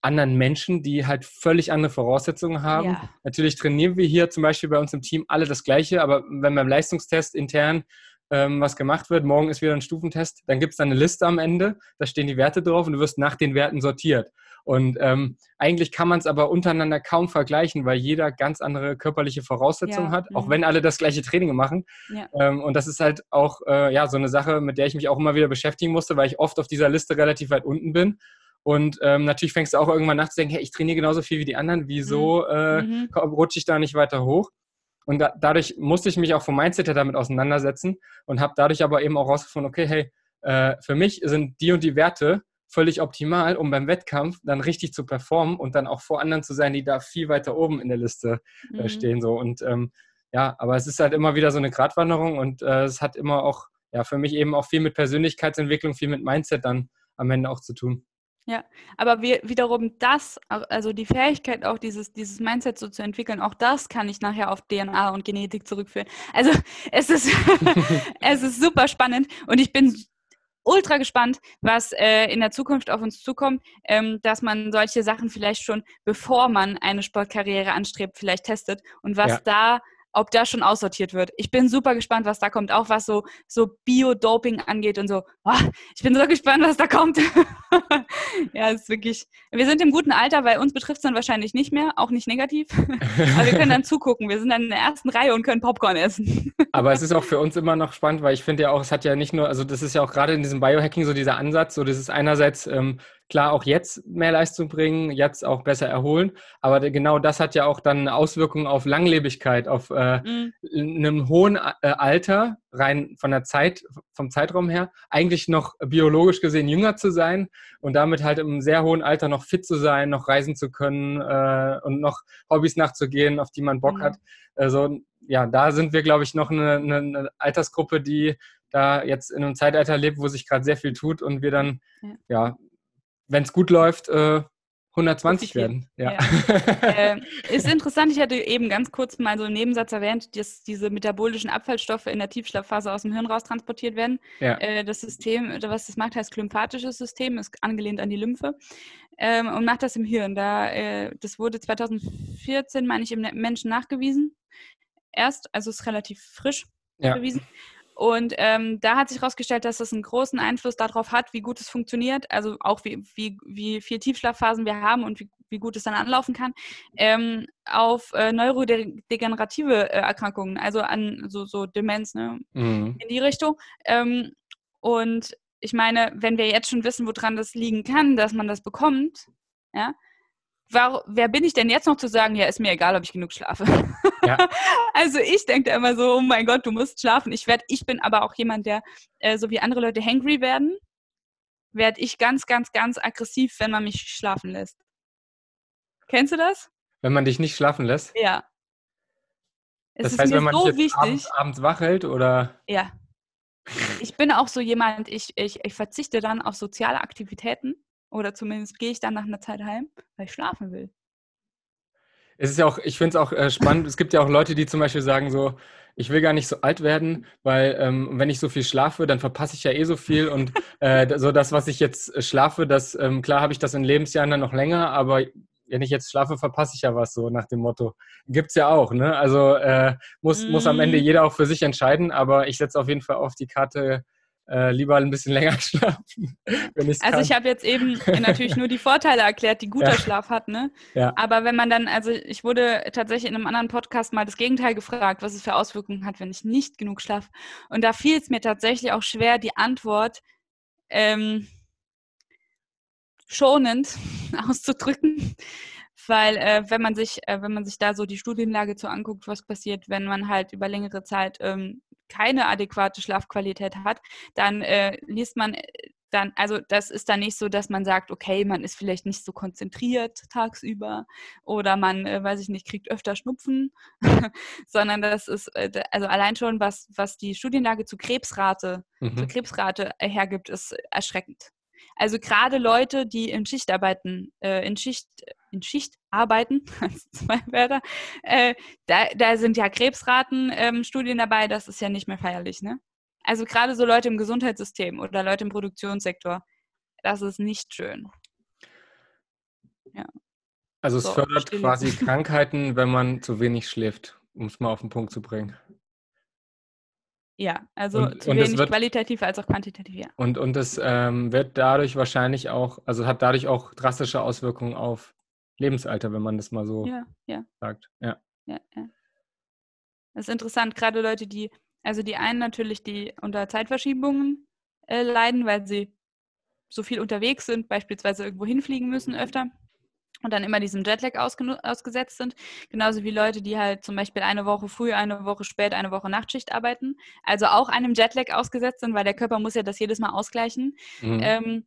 anderen Menschen, die halt völlig andere Voraussetzungen haben. Ja. Natürlich trainieren wir hier zum Beispiel bei uns im Team alle das Gleiche, aber wenn beim Leistungstest intern ähm, was gemacht wird, morgen ist wieder ein Stufentest, dann gibt es dann eine Liste am Ende, da stehen die Werte drauf und du wirst nach den Werten sortiert. Und ähm, eigentlich kann man es aber untereinander kaum vergleichen, weil jeder ganz andere körperliche Voraussetzungen ja. hat, auch mhm. wenn alle das gleiche Training machen. Ja. Ähm, und das ist halt auch äh, ja, so eine Sache, mit der ich mich auch immer wieder beschäftigen musste, weil ich oft auf dieser Liste relativ weit unten bin. Und ähm, natürlich fängst du auch irgendwann nachzudenken, hey, ich trainiere genauso viel wie die anderen, wieso mhm. äh, mhm. rutsche ich da nicht weiter hoch? Und da, dadurch musste ich mich auch vom Mindset her damit auseinandersetzen und habe dadurch aber eben auch rausgefunden, okay, hey, äh, für mich sind die und die Werte völlig optimal, um beim Wettkampf dann richtig zu performen und dann auch vor anderen zu sein, die da viel weiter oben in der Liste äh, mhm. stehen. So. Und ähm, ja, aber es ist halt immer wieder so eine Gratwanderung und äh, es hat immer auch, ja, für mich eben auch viel mit Persönlichkeitsentwicklung, viel mit Mindset dann am Ende auch zu tun. Ja, aber wir, wiederum das, also die Fähigkeit auch dieses, dieses Mindset so zu entwickeln, auch das kann ich nachher auf DNA und Genetik zurückführen. Also es ist, es ist super spannend und ich bin ultra gespannt, was äh, in der Zukunft auf uns zukommt, ähm, dass man solche Sachen vielleicht schon, bevor man eine Sportkarriere anstrebt, vielleicht testet und was ja. da ob da schon aussortiert wird. Ich bin super gespannt, was da kommt, auch was so, so Bio-Doping angeht und so. Oh, ich bin so gespannt, was da kommt. ja, ist wirklich. Wir sind im guten Alter, weil uns betrifft es dann wahrscheinlich nicht mehr, auch nicht negativ. Aber wir können dann zugucken. Wir sind dann in der ersten Reihe und können Popcorn essen. Aber es ist auch für uns immer noch spannend, weil ich finde ja auch, es hat ja nicht nur, also das ist ja auch gerade in diesem Biohacking so dieser Ansatz, so das ist einerseits ähm, klar auch jetzt mehr Leistung bringen, jetzt auch besser erholen. Aber genau das hat ja auch dann eine Auswirkung auf Langlebigkeit, auf äh, mhm. einem hohen äh, Alter, rein von der Zeit, vom Zeitraum her, eigentlich noch biologisch gesehen jünger zu sein und damit halt im sehr hohen Alter noch fit zu sein, noch reisen zu können äh, und noch Hobbys nachzugehen, auf die man Bock mhm. hat. Also ja, da sind wir, glaube ich, noch eine, eine Altersgruppe, die da jetzt in einem Zeitalter lebt, wo sich gerade sehr viel tut und wir dann ja, ja wenn es gut läuft, äh, 120 werden. Ja. ja. äh, ist interessant, ich hatte eben ganz kurz mal so einen Nebensatz erwähnt, dass diese metabolischen Abfallstoffe in der Tiefschlafphase aus dem Hirn raus transportiert werden. Ja. Äh, das System, was das macht, heißt lymphatisches System, ist angelehnt an die Lymphe ähm, und macht das im Hirn. Da, äh, das wurde 2014, meine ich, im Menschen nachgewiesen. Erst, also ist relativ frisch ja. bewiesen. Und ähm, da hat sich herausgestellt, dass das einen großen Einfluss darauf hat, wie gut es funktioniert, also auch wie, wie, wie viel Tiefschlafphasen wir haben und wie, wie gut es dann anlaufen kann, ähm, auf äh, neurodegenerative äh, Erkrankungen, also an so, so Demenz, ne? Mhm. in die Richtung. Ähm, und ich meine, wenn wir jetzt schon wissen, woran das liegen kann, dass man das bekommt, ja, war, wer bin ich denn jetzt noch zu sagen, ja, ist mir egal, ob ich genug schlafe. Ja. also ich denke immer so, oh mein Gott, du musst schlafen. Ich werd, ich bin aber auch jemand, der, äh, so wie andere Leute hangry werden, werde ich ganz, ganz, ganz aggressiv, wenn man mich schlafen lässt. Kennst du das? Wenn man dich nicht schlafen lässt? Ja. Es das heißt, wenn man so dich abends, abends wach hält oder? Ja. ich bin auch so jemand, ich, ich, ich verzichte dann auf soziale Aktivitäten oder zumindest gehe ich dann nach einer Zeit heim, weil ich schlafen will. Es ist ja auch, ich finde es auch äh, spannend. es gibt ja auch Leute, die zum Beispiel sagen so, ich will gar nicht so alt werden, weil ähm, wenn ich so viel schlafe, dann verpasse ich ja eh so viel und äh, so das, was ich jetzt äh, schlafe, das ähm, klar habe ich das in Lebensjahren dann noch länger, aber wenn ich jetzt schlafe, verpasse ich ja was so nach dem Motto. Gibt's ja auch, ne? Also äh, muss, mm. muss am Ende mhm. jeder auch für sich entscheiden, aber ich setze auf jeden Fall auf die Karte äh, lieber ein bisschen länger schlafen. Wenn also kann. ich habe jetzt eben natürlich nur die Vorteile erklärt, die guter ja. Schlaf hat, ne? Ja. Aber wenn man dann, also ich wurde tatsächlich in einem anderen Podcast mal das Gegenteil gefragt, was es für Auswirkungen hat, wenn ich nicht genug schlafe. Und da fiel es mir tatsächlich auch schwer, die Antwort ähm, schonend auszudrücken. Weil äh, wenn man sich, äh, wenn man sich da so die Studienlage zu anguckt, was passiert, wenn man halt über längere Zeit ähm, keine adäquate Schlafqualität hat, dann äh, liest man äh, dann, also das ist dann nicht so, dass man sagt, okay, man ist vielleicht nicht so konzentriert tagsüber oder man, äh, weiß ich nicht, kriegt öfter Schnupfen, sondern das ist, äh, also allein schon, was, was die Studienlage zu Krebsrate, mhm. zur Krebsrate hergibt, ist erschreckend. Also gerade Leute, die in Schicht arbeiten, äh, in Schicht, in Schicht arbeiten, zwei Wörter, äh, da, da sind ja Krebsratenstudien ähm, dabei, das ist ja nicht mehr feierlich, ne? Also gerade so Leute im Gesundheitssystem oder Leute im Produktionssektor, das ist nicht schön. Ja. Also es so, fördert quasi Krankheiten, wenn man zu wenig schläft, um es mal auf den Punkt zu bringen. Ja, also und, zu und wenig wird, qualitativ als auch quantitativ, ja. Und, und es ähm, wird dadurch wahrscheinlich auch, also hat dadurch auch drastische Auswirkungen auf Lebensalter, wenn man das mal so ja, ja. sagt. Ja. ja, ja. Das ist interessant, gerade Leute, die, also die einen natürlich, die unter Zeitverschiebungen äh, leiden, weil sie so viel unterwegs sind, beispielsweise irgendwo hinfliegen müssen öfter und dann immer diesem Jetlag ausgesetzt sind. Genauso wie Leute, die halt zum Beispiel eine Woche früh, eine Woche spät, eine Woche Nachtschicht arbeiten. Also auch einem Jetlag ausgesetzt sind, weil der Körper muss ja das jedes Mal ausgleichen. Mhm. Ähm,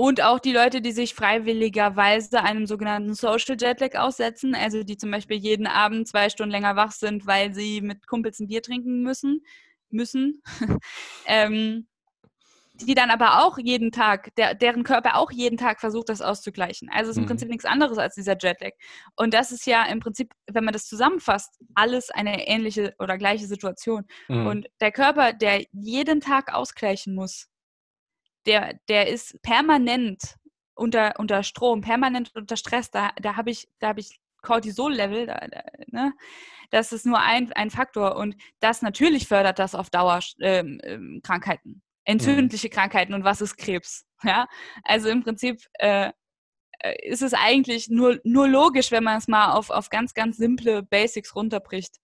und auch die Leute, die sich freiwilligerweise einem sogenannten Social Jetlag aussetzen, also die zum Beispiel jeden Abend zwei Stunden länger wach sind, weil sie mit Kumpels ein Bier trinken müssen, müssen. ähm, die dann aber auch jeden Tag, der, deren Körper auch jeden Tag versucht, das auszugleichen. Also es ist im mhm. Prinzip nichts anderes als dieser Jetlag. Und das ist ja im Prinzip, wenn man das zusammenfasst, alles eine ähnliche oder gleiche Situation. Mhm. Und der Körper, der jeden Tag ausgleichen muss, der, der ist permanent unter, unter Strom, permanent unter Stress. Da, da habe ich, da habe ich Cortisol-Level, da, da, ne? das ist nur ein, ein Faktor. Und das natürlich fördert das auf Dauer ähm, ähm, Krankheiten entzündliche mhm. Krankheiten und was ist Krebs. Ja? Also im Prinzip äh, äh, ist es eigentlich nur, nur logisch, wenn man es mal auf, auf ganz, ganz simple Basics runterbricht.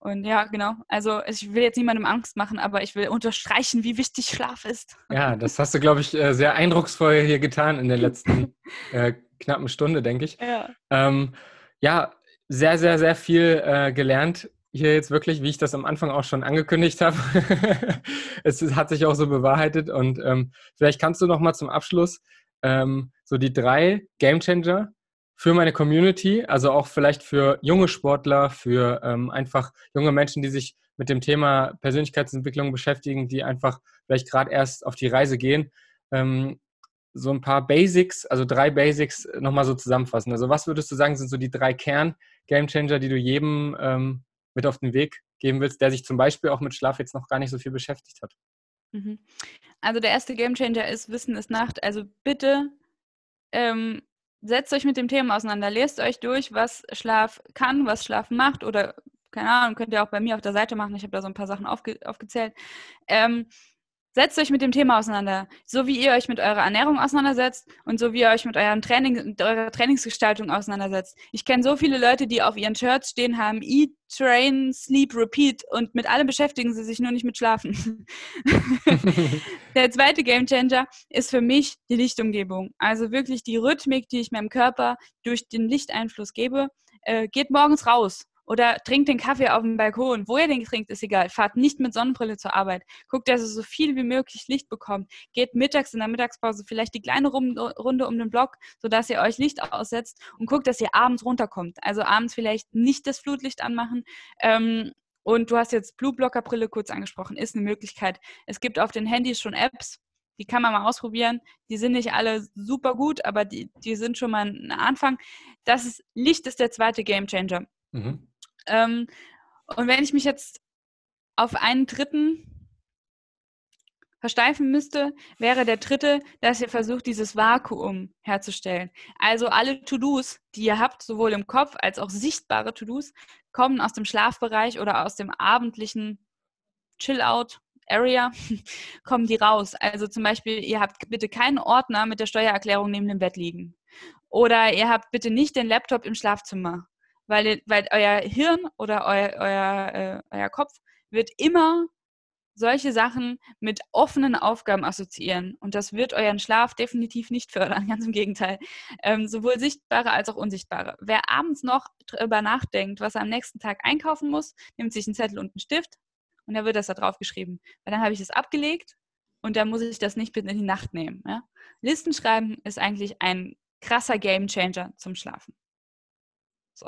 Und ja, genau. Also ich will jetzt niemandem Angst machen, aber ich will unterstreichen, wie wichtig Schlaf ist. Ja, das hast du, glaube ich, äh, sehr eindrucksvoll hier getan in der letzten äh, knappen Stunde, denke ich. Ja. Ähm, ja, sehr, sehr, sehr viel äh, gelernt hier jetzt wirklich, wie ich das am Anfang auch schon angekündigt habe. es hat sich auch so bewahrheitet und ähm, vielleicht kannst du noch mal zum Abschluss ähm, so die drei Gamechanger für meine Community, also auch vielleicht für junge Sportler, für ähm, einfach junge Menschen, die sich mit dem Thema Persönlichkeitsentwicklung beschäftigen, die einfach vielleicht gerade erst auf die Reise gehen, ähm, so ein paar Basics, also drei Basics nochmal so zusammenfassen. Also was würdest du sagen, sind so die drei Kern-Gamechanger, die du jedem ähm, mit auf den Weg geben willst, der sich zum Beispiel auch mit Schlaf jetzt noch gar nicht so viel beschäftigt hat? Mhm. Also der erste Gamechanger ist Wissen ist Nacht. Also bitte ähm, setzt euch mit dem Thema auseinander, lest euch durch, was Schlaf kann, was Schlaf macht oder keine Ahnung, könnt ihr auch bei mir auf der Seite machen. Ich habe da so ein paar Sachen aufge aufgezählt. Ähm, Setzt euch mit dem Thema auseinander, so wie ihr euch mit eurer Ernährung auseinandersetzt und so wie ihr euch mit eurem Training, mit eurer Trainingsgestaltung auseinandersetzt. Ich kenne so viele Leute, die auf ihren Shirts stehen haben, Eat, Train, Sleep, Repeat und mit allem beschäftigen sie sich nur nicht mit Schlafen. Der zweite Gamechanger ist für mich die Lichtumgebung. Also wirklich die Rhythmik, die ich meinem Körper durch den Lichteinfluss gebe. Äh, geht morgens raus, oder trinkt den Kaffee auf dem Balkon. Wo ihr den trinkt, ist egal. Fahrt nicht mit Sonnenbrille zur Arbeit. Guckt, dass ihr so viel wie möglich Licht bekommt. Geht mittags in der Mittagspause vielleicht die kleine Runde um den Block, sodass ihr euch Licht aussetzt und guckt, dass ihr abends runterkommt. Also abends vielleicht nicht das Flutlicht anmachen. Ähm, und du hast jetzt Blue Blocker Brille kurz angesprochen, ist eine Möglichkeit. Es gibt auf den Handys schon Apps, die kann man mal ausprobieren. Die sind nicht alle super gut, aber die, die sind schon mal ein Anfang. Das ist, Licht ist der zweite Game Changer. Mhm. Ähm, und wenn ich mich jetzt auf einen dritten versteifen müsste, wäre der dritte, dass ihr versucht, dieses Vakuum herzustellen. Also alle To-Dos, die ihr habt, sowohl im Kopf als auch sichtbare To-Dos, kommen aus dem Schlafbereich oder aus dem abendlichen Chill-Out. Area, kommen die raus. Also zum Beispiel, ihr habt bitte keinen Ordner mit der Steuererklärung neben dem Bett liegen. Oder ihr habt bitte nicht den Laptop im Schlafzimmer, weil, weil euer Hirn oder euer, euer, äh, euer Kopf wird immer solche Sachen mit offenen Aufgaben assoziieren. Und das wird euren Schlaf definitiv nicht fördern, ganz im Gegenteil. Ähm, sowohl sichtbare als auch unsichtbare. Wer abends noch darüber nachdenkt, was er am nächsten Tag einkaufen muss, nimmt sich einen Zettel und einen Stift und dann wird das da drauf geschrieben. Weil dann habe ich es abgelegt und dann muss ich das nicht bis in die Nacht nehmen. Ja? Listen schreiben ist eigentlich ein krasser Gamechanger zum Schlafen. So.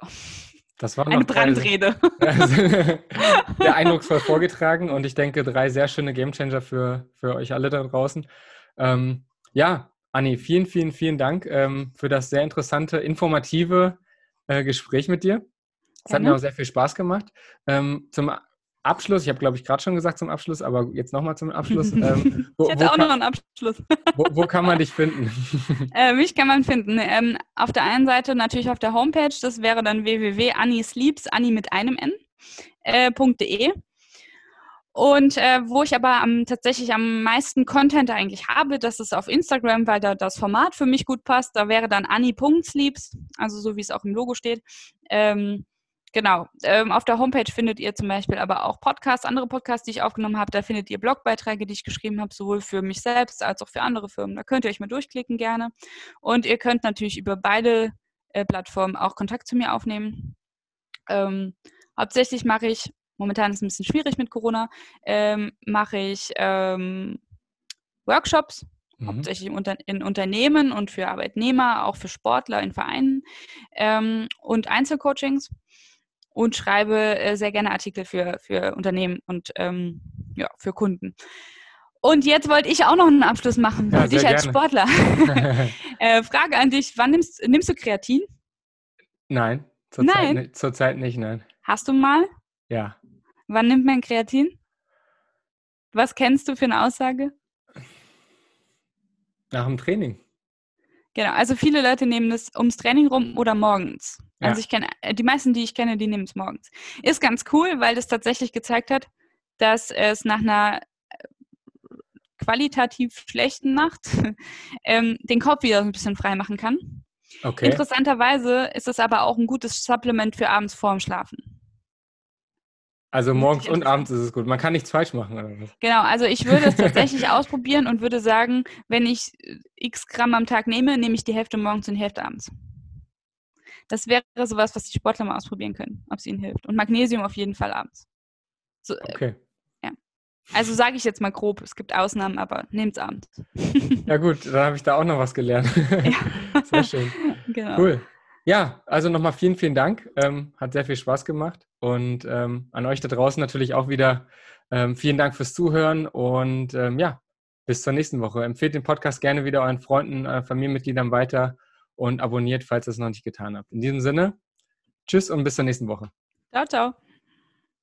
Das war eine Brandrede. sehr eindrucksvoll vorgetragen und ich denke, drei sehr schöne Gamechanger für, für euch alle da draußen. Ähm, ja, Anni, vielen, vielen, vielen Dank ähm, für das sehr interessante, informative äh, Gespräch mit dir. Es hat mir auch sehr viel Spaß gemacht. Ähm, zum Abschluss, ich habe glaube ich gerade schon gesagt zum Abschluss, aber jetzt nochmal zum Abschluss. Ähm, wo, ich hätte auch kann, noch einen Abschluss. wo, wo, kann man dich finden? Äh, mich kann man finden. Ähm, auf der einen Seite natürlich auf der Homepage, das wäre dann www.annisleeps, Anni mit einem N, äh, .de. Und äh, wo ich aber am, tatsächlich am meisten Content eigentlich habe, das ist auf Instagram, weil da das Format für mich gut passt. Da wäre dann anni.sleeps, also so wie es auch im Logo steht. Ähm, Genau. Ähm, auf der Homepage findet ihr zum Beispiel aber auch Podcasts, andere Podcasts, die ich aufgenommen habe. Da findet ihr Blogbeiträge, die ich geschrieben habe, sowohl für mich selbst als auch für andere Firmen. Da könnt ihr euch mal durchklicken gerne. Und ihr könnt natürlich über beide äh, Plattformen auch Kontakt zu mir aufnehmen. Ähm, hauptsächlich mache ich, momentan ist es ein bisschen schwierig mit Corona, ähm, mache ich ähm, Workshops mhm. hauptsächlich in, Unternehmen und für Arbeitnehmer, auch für Sportler in Vereinen ähm, und Einzelcoachings und schreibe äh, sehr gerne Artikel für, für Unternehmen und ähm, ja, für Kunden. Und jetzt wollte ich auch noch einen Abschluss machen für ja, dich als gerne. Sportler. äh, Frage an dich, wann nimmst, nimmst du Kreatin? Nein, zurzeit nein. Zur Zeit nicht, nein. Hast du mal? Ja. Wann nimmt man Kreatin? Was kennst du für eine Aussage? Nach dem Training. Genau, also viele Leute nehmen das ums Training rum oder morgens. Ja. Also ich kenne, äh, die meisten, die ich kenne, die nehmen es morgens. Ist ganz cool, weil das tatsächlich gezeigt hat, dass es nach einer äh, qualitativ schlechten Nacht ähm, den Kopf wieder ein bisschen frei machen kann. Okay. Interessanterweise ist es aber auch ein gutes Supplement für abends vorm Schlafen. Also morgens und abends ist es gut. Man kann nichts falsch machen. Oder was? Genau, also ich würde es tatsächlich ausprobieren und würde sagen, wenn ich äh, x Gramm am Tag nehme, nehme ich die Hälfte morgens und die Hälfte abends. Das wäre sowas, was die Sportler mal ausprobieren können, ob es ihnen hilft. Und Magnesium auf jeden Fall abends. So, äh, okay. Äh, ja. Also sage ich jetzt mal grob, es gibt Ausnahmen, aber nehmt es abends. ja gut, dann habe ich da auch noch was gelernt. Ja. Sehr schön. Genau. Cool. Ja, also nochmal vielen, vielen Dank. Ähm, hat sehr viel Spaß gemacht. Und ähm, an euch da draußen natürlich auch wieder ähm, vielen Dank fürs Zuhören. Und ähm, ja, bis zur nächsten Woche. Empfehlt den Podcast gerne wieder euren Freunden, euren Familienmitgliedern weiter und abonniert, falls ihr es noch nicht getan habt. In diesem Sinne, tschüss und bis zur nächsten Woche. Ciao, ciao.